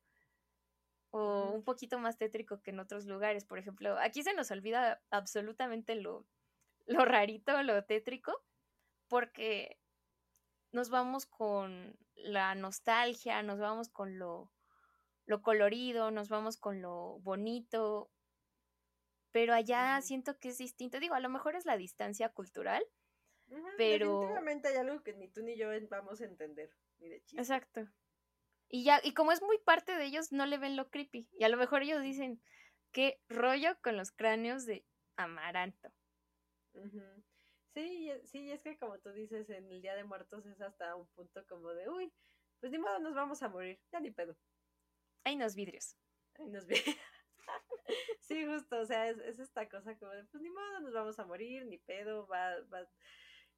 o un poquito más tétrico que en otros lugares. Por ejemplo, aquí se nos olvida absolutamente lo, lo rarito, lo tétrico, porque nos vamos con la nostalgia, nos vamos con lo, lo colorido, nos vamos con lo bonito, pero allá siento que es distinto. Digo, a lo mejor es la distancia cultural, pero... Definitivamente hay algo que ni tú ni yo vamos a entender, ni de chiste. Exacto. Y ya, y como es muy parte de ellos, no le ven lo creepy. Y a lo mejor ellos dicen, qué rollo con los cráneos de amaranto. Sí, sí, es que como tú dices, en el Día de Muertos es hasta un punto como de, uy, pues ni modo nos vamos a morir, ya ni pedo. Hay unos vidrios. Hay unos vidrios. sí, justo, o sea, es, es, esta cosa como de, pues ni modo nos vamos a morir, ni pedo, va, va,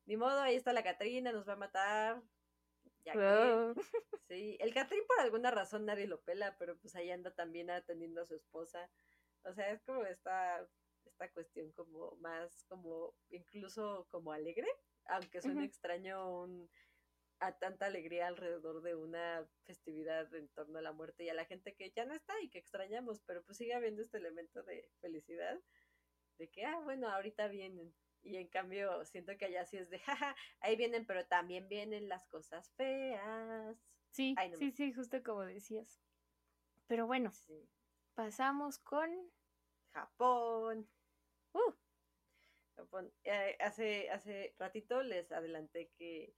ni modo, ahí está la Catrina, nos va a matar. Ya que, sí, el Catrín por alguna razón nadie lo pela, pero pues ahí anda también atendiendo a su esposa. O sea, es como esta, esta cuestión como más, como incluso como alegre, aunque suene extraño un, a tanta alegría alrededor de una festividad en torno a la muerte y a la gente que ya no está y que extrañamos, pero pues sigue habiendo este elemento de felicidad, de que, ah, bueno, ahorita vienen. Y en cambio, siento que allá sí es de, jaja, ahí vienen, pero también vienen las cosas feas. Sí, sí, sí, justo como decías. Pero bueno, pasamos con Japón. Uh. Japón. Eh, hace, hace ratito les adelanté que,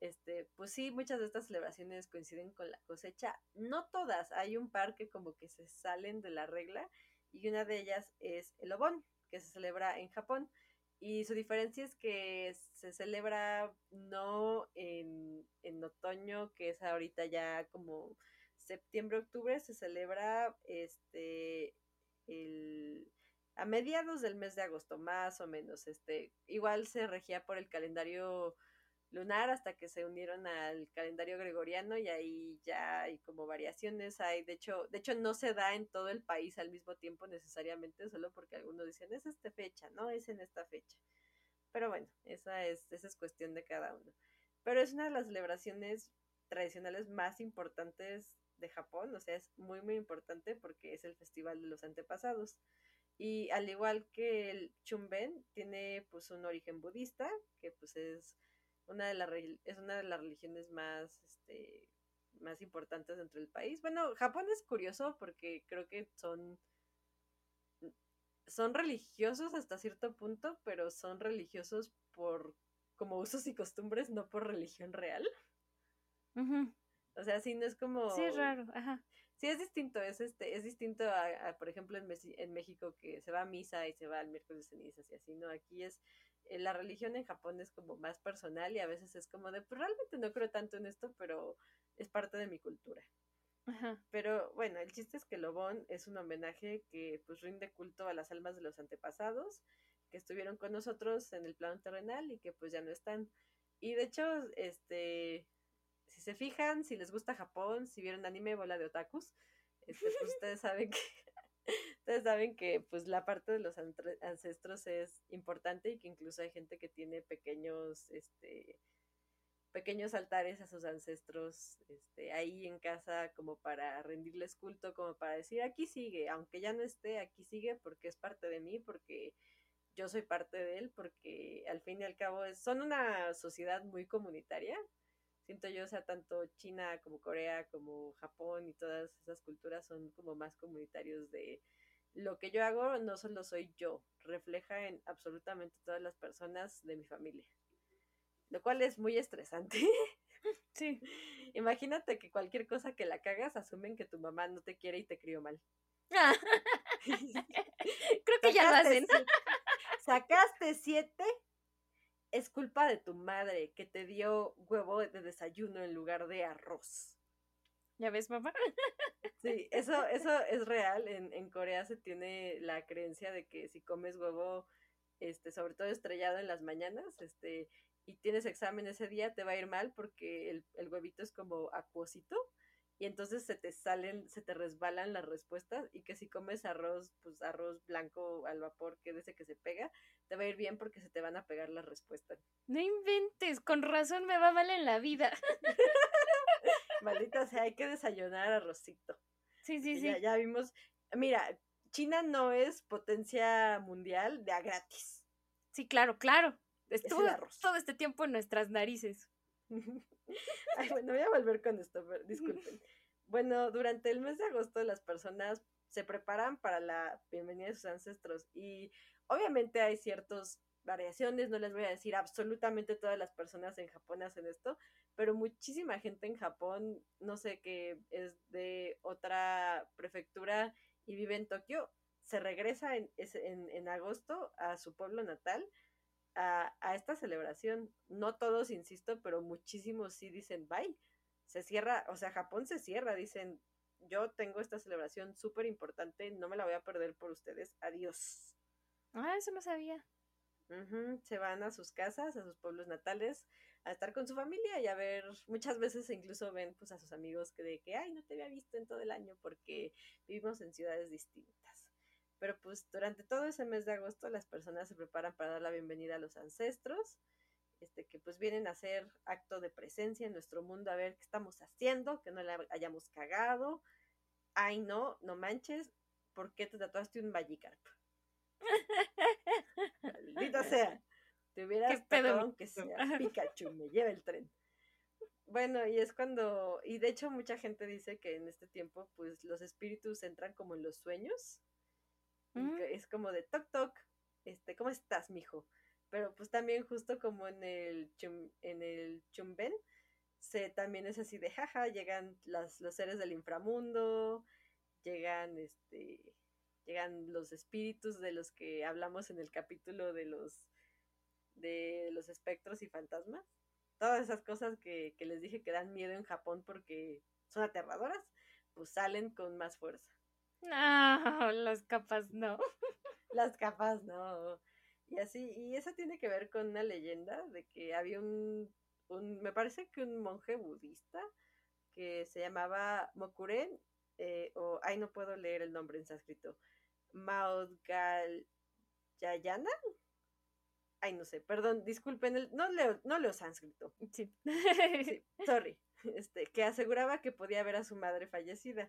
este, pues sí, muchas de estas celebraciones coinciden con la cosecha. No todas, hay un par que como que se salen de la regla y una de ellas es el Obon, que se celebra en Japón. Y su diferencia es que se celebra no en, otoño, que es ahorita ya como septiembre, octubre, se celebra este el, a mediados del mes de agosto, más o menos. Este, igual se regía por el calendario lunar hasta que se unieron al calendario gregoriano y ahí ya hay como variaciones hay de hecho de hecho no se da en todo el país al mismo tiempo necesariamente solo porque algunos dicen es esta fecha no es en esta fecha pero bueno esa es esa es cuestión de cada uno. Pero es una de las celebraciones tradicionales más importantes de Japón o sea es muy muy importante porque es el festival de los antepasados. Y al igual que el Chumben tiene pues un origen budista que pues es una de las es una de las religiones más este más importantes dentro del país. Bueno, Japón es curioso porque creo que son son religiosos hasta cierto punto, pero son religiosos por como usos y costumbres, no por religión real. O sea, sí, no es como... Sí, es raro, ajá. Sí, es distinto, es este, es distinto a, por ejemplo, en, en, México que se va a misa y se va al miércoles de cenizas y así, ¿no? Aquí es la religión en Japón es como más personal y a veces es como de, pues realmente no creo tanto en esto, pero es parte de mi cultura. Pero bueno, el chiste es que Lobón es un homenaje que pues rinde culto a las almas de los antepasados que estuvieron con nosotros en el plano terrenal y que pues ya no están. Y de hecho, este, si se fijan, si les gusta Japón, si vieron anime Bola de Otakus, este, pues ustedes saben que Ustedes saben que pues la parte de los ancestros es importante y que incluso hay gente que tiene pequeños, este, pequeños altares a sus ancestros este, ahí en casa como para rendirles culto, como para decir, aquí sigue, aunque ya no esté, aquí sigue porque es parte de mí, porque yo soy parte de él, porque al fin y al cabo es, son una sociedad muy comunitaria. Siento yo, o sea, tanto China como Corea, como Japón y todas esas culturas son como más comunitarios de lo que yo hago no solo soy yo, refleja en absolutamente todas las personas de mi familia lo cual es muy estresante. Sí. Imagínate que cualquier cosa que la cagas asumen que tu mamá no te quiere y te crió mal. Creo que ya lo hacen. Sacaste siete, es culpa de tu madre que te dio huevo de desayuno en lugar de arroz. ¿Ya ves, mamá? Sí, eso, eso es real. En, en Corea se tiene la creencia de que si comes huevo, este, sobre todo estrellado en las mañanas, este, y tienes examen ese día, te va a ir mal porque el, el huevito es como acuosito y entonces se te salen, se te resbalan las respuestas y que si comes arroz, pues arroz blanco al vapor, que ese que se pega, te va a ir bien porque se te van a pegar las respuestas. No inventes, con razón me va mal en la vida. Maldita sea, hay que desayunar arrocito. Sí, sí, sí. Ya, ya vimos, mira, China no es potencia mundial de a gratis. Sí, claro, claro. Estuvo todo este tiempo en nuestras narices. Ay, bueno, voy a volver con esto, disculpen. Bueno, durante el mes de agosto las personas se preparan para la bienvenida de sus ancestros y obviamente hay ciertas variaciones, no les voy a decir absolutamente todas las personas en Japón hacen esto, pero muchísima gente en Japón, no sé, que es de otra prefectura y vive en Tokio, se regresa en, en, en agosto a su pueblo natal a, esta celebración. No todos, insisto, pero muchísimos sí dicen bye. Se cierra, o sea, Japón se cierra, dicen, yo tengo esta celebración súper importante, no me la voy a perder por ustedes, adiós. Ah, eso no sabía. Se van a sus casas, a sus pueblos natales, a estar con su familia y a ver, muchas veces incluso ven pues a sus amigos que de que, ay, no te había visto en todo el año porque vivimos en ciudades distintas. Pero pues durante todo ese mes de agosto las personas se preparan para dar la bienvenida a los ancestros, este, que pues vienen a hacer acto de presencia en nuestro mundo, a ver qué estamos haciendo, que no le hayamos cagado. Ay, no, no manches, ¿por qué te tatuaste un Magikarp? Maldita sea. Te hubieras tatuado aunque sea Pikachu, me lleva el tren. Bueno, y es cuando, y de hecho mucha gente dice que en este tiempo, pues los espíritus entran como en los sueños Mm. Es como de toc toc, este, ¿cómo estás, mijo? Pero pues también justo como en el en el chumben, se también es así de jaja, llegan las, los seres del inframundo, llegan este llegan los espíritus de los que hablamos en el capítulo de los de los espectros y fantasmas. Todas esas cosas que, que les dije que dan miedo en Japón porque son aterradoras, pues salen con más fuerza. No, las capas no. Las capas no. Y así, y eso tiene que ver con una leyenda de que había un, un me parece que un monje budista que se llamaba Mokuren, eh, o, ay, no puedo leer el nombre en sánscrito, Maudgal Yayana. Ay, no sé, perdón, disculpen, no leo, no leo sánscrito. Sí. sí. Sorry. Este, que aseguraba que podía ver a su madre fallecida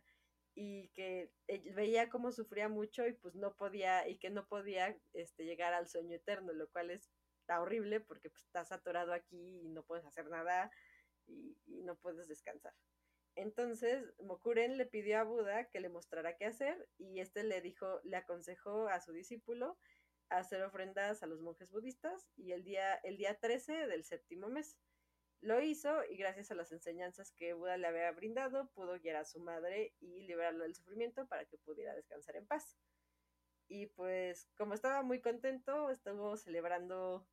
y que veía cómo sufría mucho y pues no podía y que no podía este llegar al sueño eterno, lo cual es está horrible porque pues, estás atorado aquí y no puedes hacer nada y, no puedes descansar. Entonces Mokuren le pidió a Buda que le mostrara qué hacer y este le dijo, le aconsejó a su discípulo hacer ofrendas a los monjes budistas y el día el día 13 del séptimo mes lo hizo y gracias a las enseñanzas que Buda le había brindado, pudo guiar a su madre y liberarlo del sufrimiento para que pudiera descansar en paz. Y pues como estaba muy contento, estuvo celebrando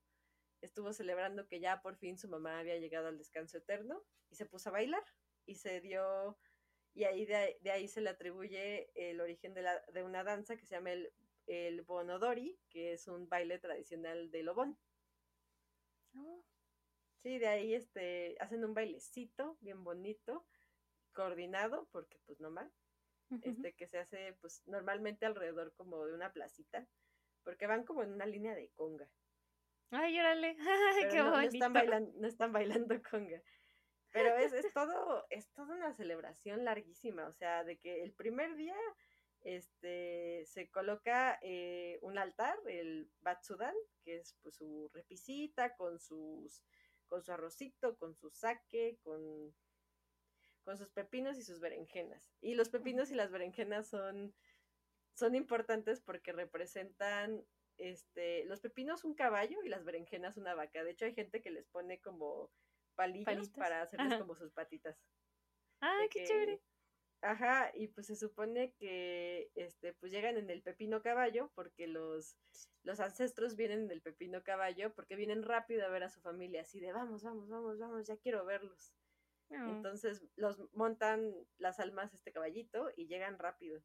estuvo celebrando que ya por fin su mamá había llegado al descanso eterno y se puso a bailar y se dio y ahí de, ahí se le atribuye el origen de, la, de una danza que se llama el, el bonodori, que es un baile tradicional de Lobón. Oh. Sí, de ahí este, hacen un bailecito bien bonito, coordinado, porque pues no mal. este que se hace pues normalmente alrededor como de una placita, porque van como en una línea de conga. Ay, órale, qué no, bonito. No están, bailando, no están bailando conga. Pero es, es todo, es toda una celebración larguísima, o sea, de que el primer día este, se coloca eh, un altar, el Batsudan, que es pues, su repisita con sus con su arrocito, con su saque, con, con sus pepinos y sus berenjenas. Y los pepinos y las berenjenas son, son importantes porque representan este, los pepinos un caballo y las berenjenas una vaca. De hecho, hay gente que les pone como palillos para hacerles como sus patitas. Ah, qué chévere. Ajá, y pues se supone que este, pues llegan en el pepino caballo, porque los, los ancestros vienen en el pepino caballo, porque vienen rápido a ver a su familia, así de vamos, vamos, vamos, vamos, ya quiero verlos. Entonces los montan las almas este caballito y llegan rápido.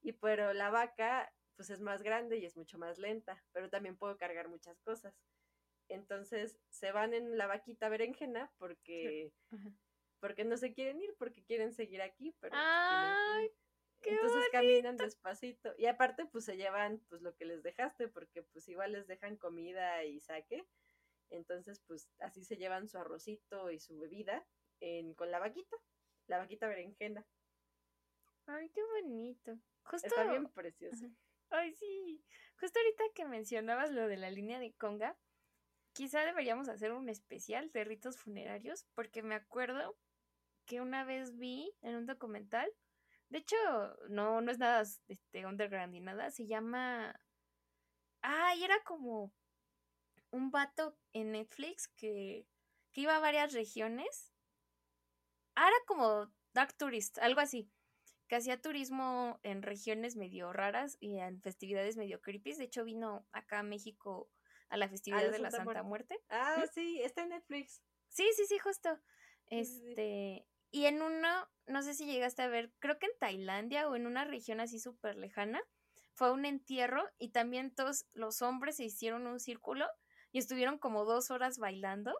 Y pero la vaca, pues es más grande y es mucho más lenta, pero también puedo cargar muchas cosas. Entonces se van en la vaquita berenjena porque porque no se quieren ir, porque quieren seguir aquí, pero pues, Ay, entonces caminan despacito y aparte pues se llevan pues lo que les dejaste porque pues igual les dejan comida y saque, entonces pues así se llevan su arrocito y su bebida en, con la vaquita, la vaquita berenjena. Ay, qué bonito. Justo... Está bien precioso. Ay, sí. Justo ahorita que mencionabas lo de la línea de conga, quizá deberíamos hacer un especial de ritos funerarios, porque me acuerdo que una vez vi en un documental. De hecho, no, no es nada este, underground ni nada. Se llama. Ah, y era como un vato en Netflix que, que iba a varias regiones. Ah, era como Dark Tourist, algo así. Que hacía turismo en regiones medio raras y en festividades medio creepy. De hecho, vino acá a México a la festividad de la Santa Muerte. Ah, sí, está en Netflix. Sí, sí, sí, justo. Este, y en uno, no sé si llegaste a ver, creo que en Tailandia o en una región así súper lejana, fue un entierro y también todos los hombres se hicieron un círculo y estuvieron como dos horas bailando.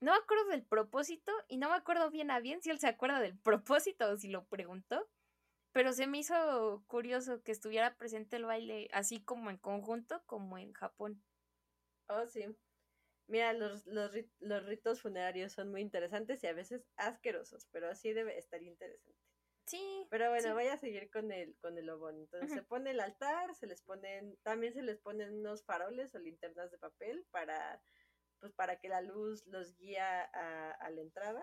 No me acuerdo del propósito y no me acuerdo bien a bien si él se acuerda del propósito o si lo preguntó, pero se me hizo curioso que estuviera presente el baile así como en conjunto como en Japón. Oh, sí. Mira, los, los, los ritos funerarios son muy interesantes y a veces asquerosos, pero así debe estar interesante. Sí. Pero bueno, voy a seguir con el, con el obón. Entonces se pone el altar, se les ponen, también se les ponen unos faroles o linternas de papel para, pues para que la luz los guía a, a la entrada.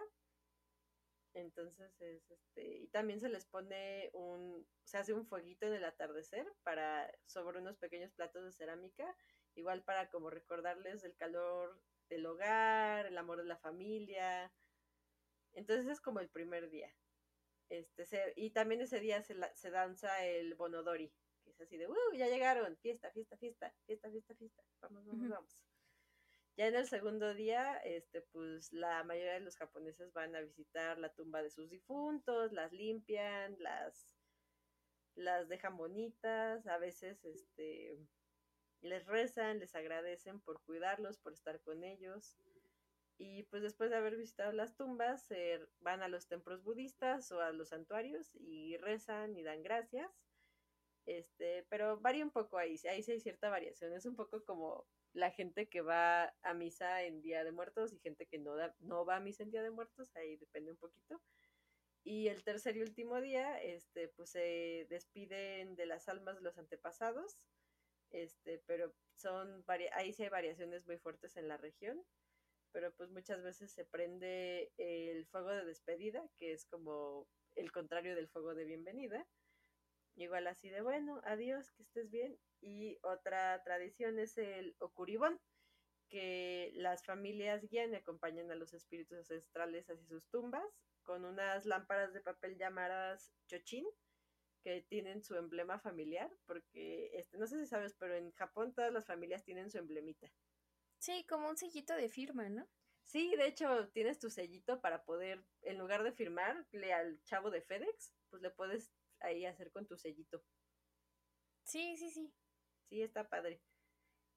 Entonces es este, y también se les pone un, se hace un fueguito en el atardecer para, sobre unos pequeños platos de cerámica igual para como recordarles el calor del hogar, el amor de la familia. Entonces es como el primer día. Este, y también ese día se, se danza el Bonodori, que es así de, ¡uh! Ya llegaron, fiesta, fiesta, fiesta, fiesta, fiesta, fiesta, vamos, vamos, vamos. Ya en el segundo día, este, pues la mayoría de los japoneses van a visitar la tumba de sus difuntos, las limpian, las, las dejan bonitas, a veces, este, les rezan, les agradecen por cuidarlos, por estar con ellos. Y pues después de haber visitado las tumbas, se van a los templos budistas o a los santuarios y rezan y dan gracias. Este, pero varía un poco ahí, ahí sí hay cierta variación. Es un poco como la gente que va a misa en Día de Muertos y gente que no, da, no va a misa en Día de Muertos, ahí depende un poquito. Y el tercer y último día, este, pues se despiden de las almas de los antepasados este, pero son, ahí sí hay variaciones muy fuertes en la región, pero pues muchas veces se prende el fuego de despedida, que es como el contrario del fuego de bienvenida, igual así de bueno, adiós, que estés bien, y otra tradición es el okuribón, que las familias guían y acompañan a los espíritus ancestrales hacia sus tumbas con unas lámparas de papel llamadas chochin, que tienen su emblema familiar, porque este, no sé si sabes, pero en Japón todas las familias tienen su emblemita. Sí, como un sellito de firma, ¿no? Sí, de hecho tienes tu sellito para poder, en lugar de firmarle al chavo de FedEx, pues le puedes ahí hacer con tu sellito. Sí, sí, sí. Sí, está padre.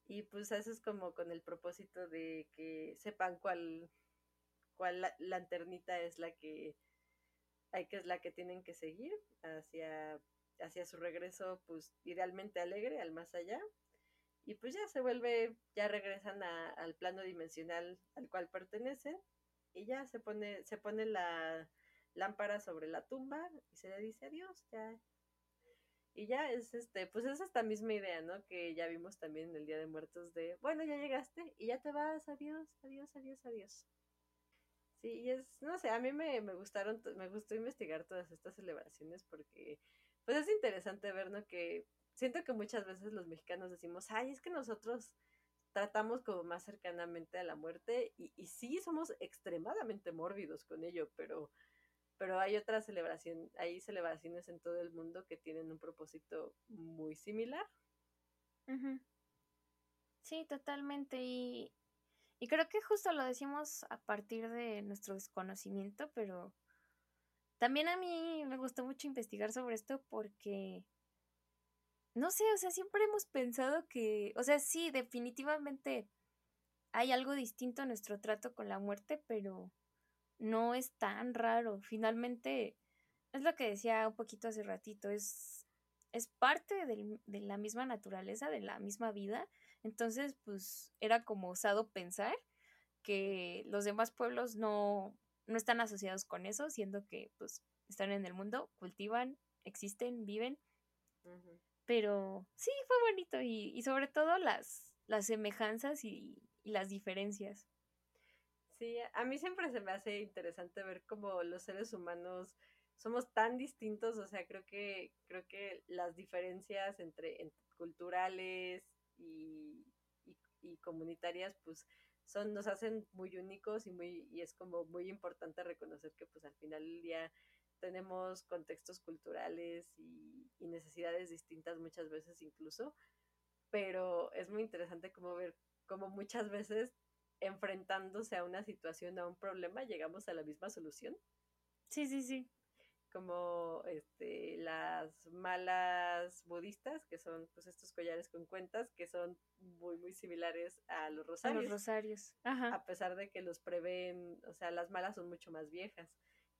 Y pues eso es como con el propósito de que sepan cuál, cuál lanternita es la que hay que es la que tienen que seguir hacia, hacia su regreso, pues idealmente alegre, al más allá. Y pues ya se vuelve, ya regresan al plano dimensional al cual pertenecen y ya se pone, se pone la lámpara sobre la tumba y se le dice adiós, ya. Y ya es este, pues es esta misma idea, ¿no? Que ya vimos también en el Día de Muertos de, bueno, ya llegaste y ya te vas, adiós, adiós, adiós, adiós. Sí, y es, no sé, a mí me, me gustaron, me gustó investigar todas estas celebraciones porque, pues es interesante ver, ¿no? Que siento que muchas veces los mexicanos decimos, ay, es que nosotros tratamos como más cercanamente a la muerte y, y sí somos extremadamente mórbidos con ello, pero pero hay otras celebraciones, hay celebraciones en todo el mundo que tienen un propósito muy similar. Sí, totalmente. Y, y creo que justo lo decimos a partir de nuestro desconocimiento, pero también a mí me gustó mucho investigar sobre esto porque, no sé, o sea, siempre hemos pensado que, o sea, sí, definitivamente hay algo distinto en nuestro trato con la muerte, pero no es tan raro. Finalmente, es lo que decía un poquito hace ratito, es, es parte de la misma naturaleza, de la misma vida. Entonces, pues era como osado pensar que los demás pueblos no, no están asociados con eso, siendo que pues están en el mundo, cultivan, existen, viven. Pero sí, fue bonito y, y sobre todo las, las semejanzas y, y las diferencias. Sí, a mí siempre se me hace interesante ver cómo los seres humanos somos tan distintos, o sea, creo que creo que las diferencias entre, culturales y, y, comunitarias, pues son nos hacen muy únicos y muy y es como muy importante reconocer que pues al final del día tenemos contextos culturales y, y necesidades distintas muchas veces incluso, pero es muy interesante como ver cómo muchas veces enfrentándose a una situación, a un problema, llegamos a la misma solución. Sí, sí, sí. Como este, las malas budistas, que son pues estos collares con cuentas, que son muy, muy similares a los rosarios. A los rosarios. A pesar de que los prevén, o sea, las malas son mucho más viejas.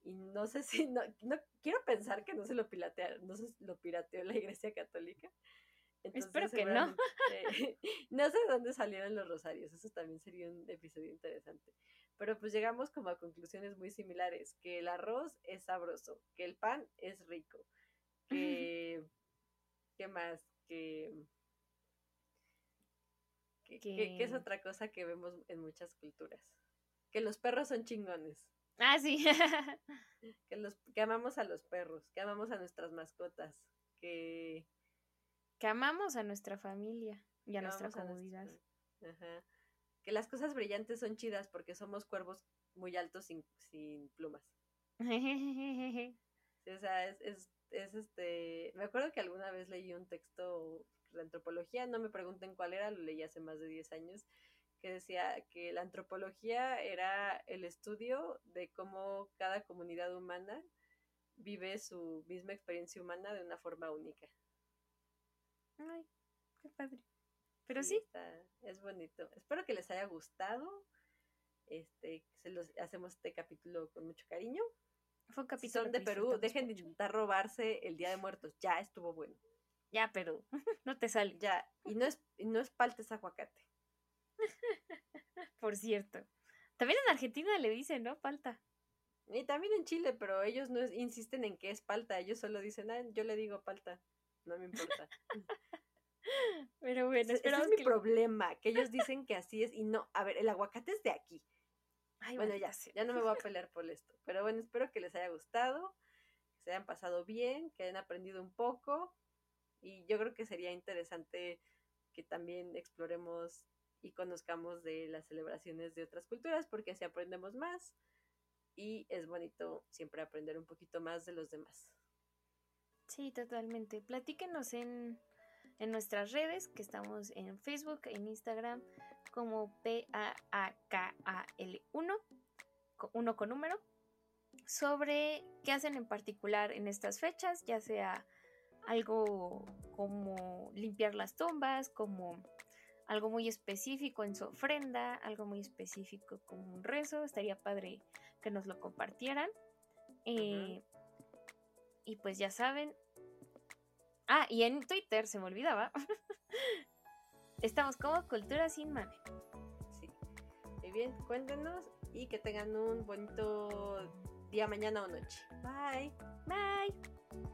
Y no sé si, no, no quiero pensar que no se lo piratearon, no se lo pirateó la Iglesia Católica, Espero que no. no sé de dónde salieron los rosarios, eso también sería un episodio interesante. Pero pues llegamos como a conclusiones muy similares, que el arroz es sabroso, que el pan es rico, que... ¿Qué más? Que... Que, es otra cosa que vemos en muchas culturas. Que los perros son chingones. Ah, sí. que, los, que amamos a los perros, que amamos a nuestras mascotas, que que amamos a nuestra familia y a nuestra comunidad. Que las cosas brillantes son chidas porque somos cuervos muy altos sin, sin plumas. o sea, es, es, es, este. Me acuerdo que alguna vez leí un texto de antropología, no me pregunten cuál era, lo leí hace más de 10 años, que decía que la antropología era el estudio de cómo cada comunidad humana vive su misma experiencia humana de una forma única. Ay, qué padre. Pero sí. es bonito. Espero que les haya gustado. Este, se los hacemos este capítulo con mucho cariño. Fue un capítulo. son de Perú, dejen de intentar robarse el Día de Muertos. Ya estuvo bueno. Ya, Perú. no te sale. Ya. Y no es, no es palta, es aguacate. Por cierto. También en Argentina le dicen, ¿no? Palta. Y también en Chile, pero ellos no insisten en que es palta. Ellos solo dicen, ah, yo le digo palta. No me importa. Pero bueno, ese, es mi problema, que ellos dicen que así es y no, a ver, el aguacate es de aquí. Ay, bueno, ya, sé, ya no me voy a pelear por esto. Pero bueno, espero que les haya gustado, que se hayan pasado bien, que hayan aprendido un poco. Y yo creo que sería interesante que también exploremos y conozcamos de las celebraciones de otras culturas, porque así aprendemos más. Y es bonito siempre aprender un poquito más de los demás. Sí, totalmente. Platíquenos en en nuestras redes, que estamos en Facebook, en Instagram, como P-A-A-K-A-L-1, uno con número, sobre qué hacen en particular en estas fechas, ya sea algo como limpiar las tumbas, como algo muy específico en su ofrenda, algo muy específico como un rezo, estaría padre que nos lo compartieran. Eh, Y pues ya saben. Ah, y en Twitter, se me olvidaba. Estamos como Cultura Sin Mame. Sí. Muy bien, cuéntenos y que tengan un bonito día, mañana o noche. Bye. Bye.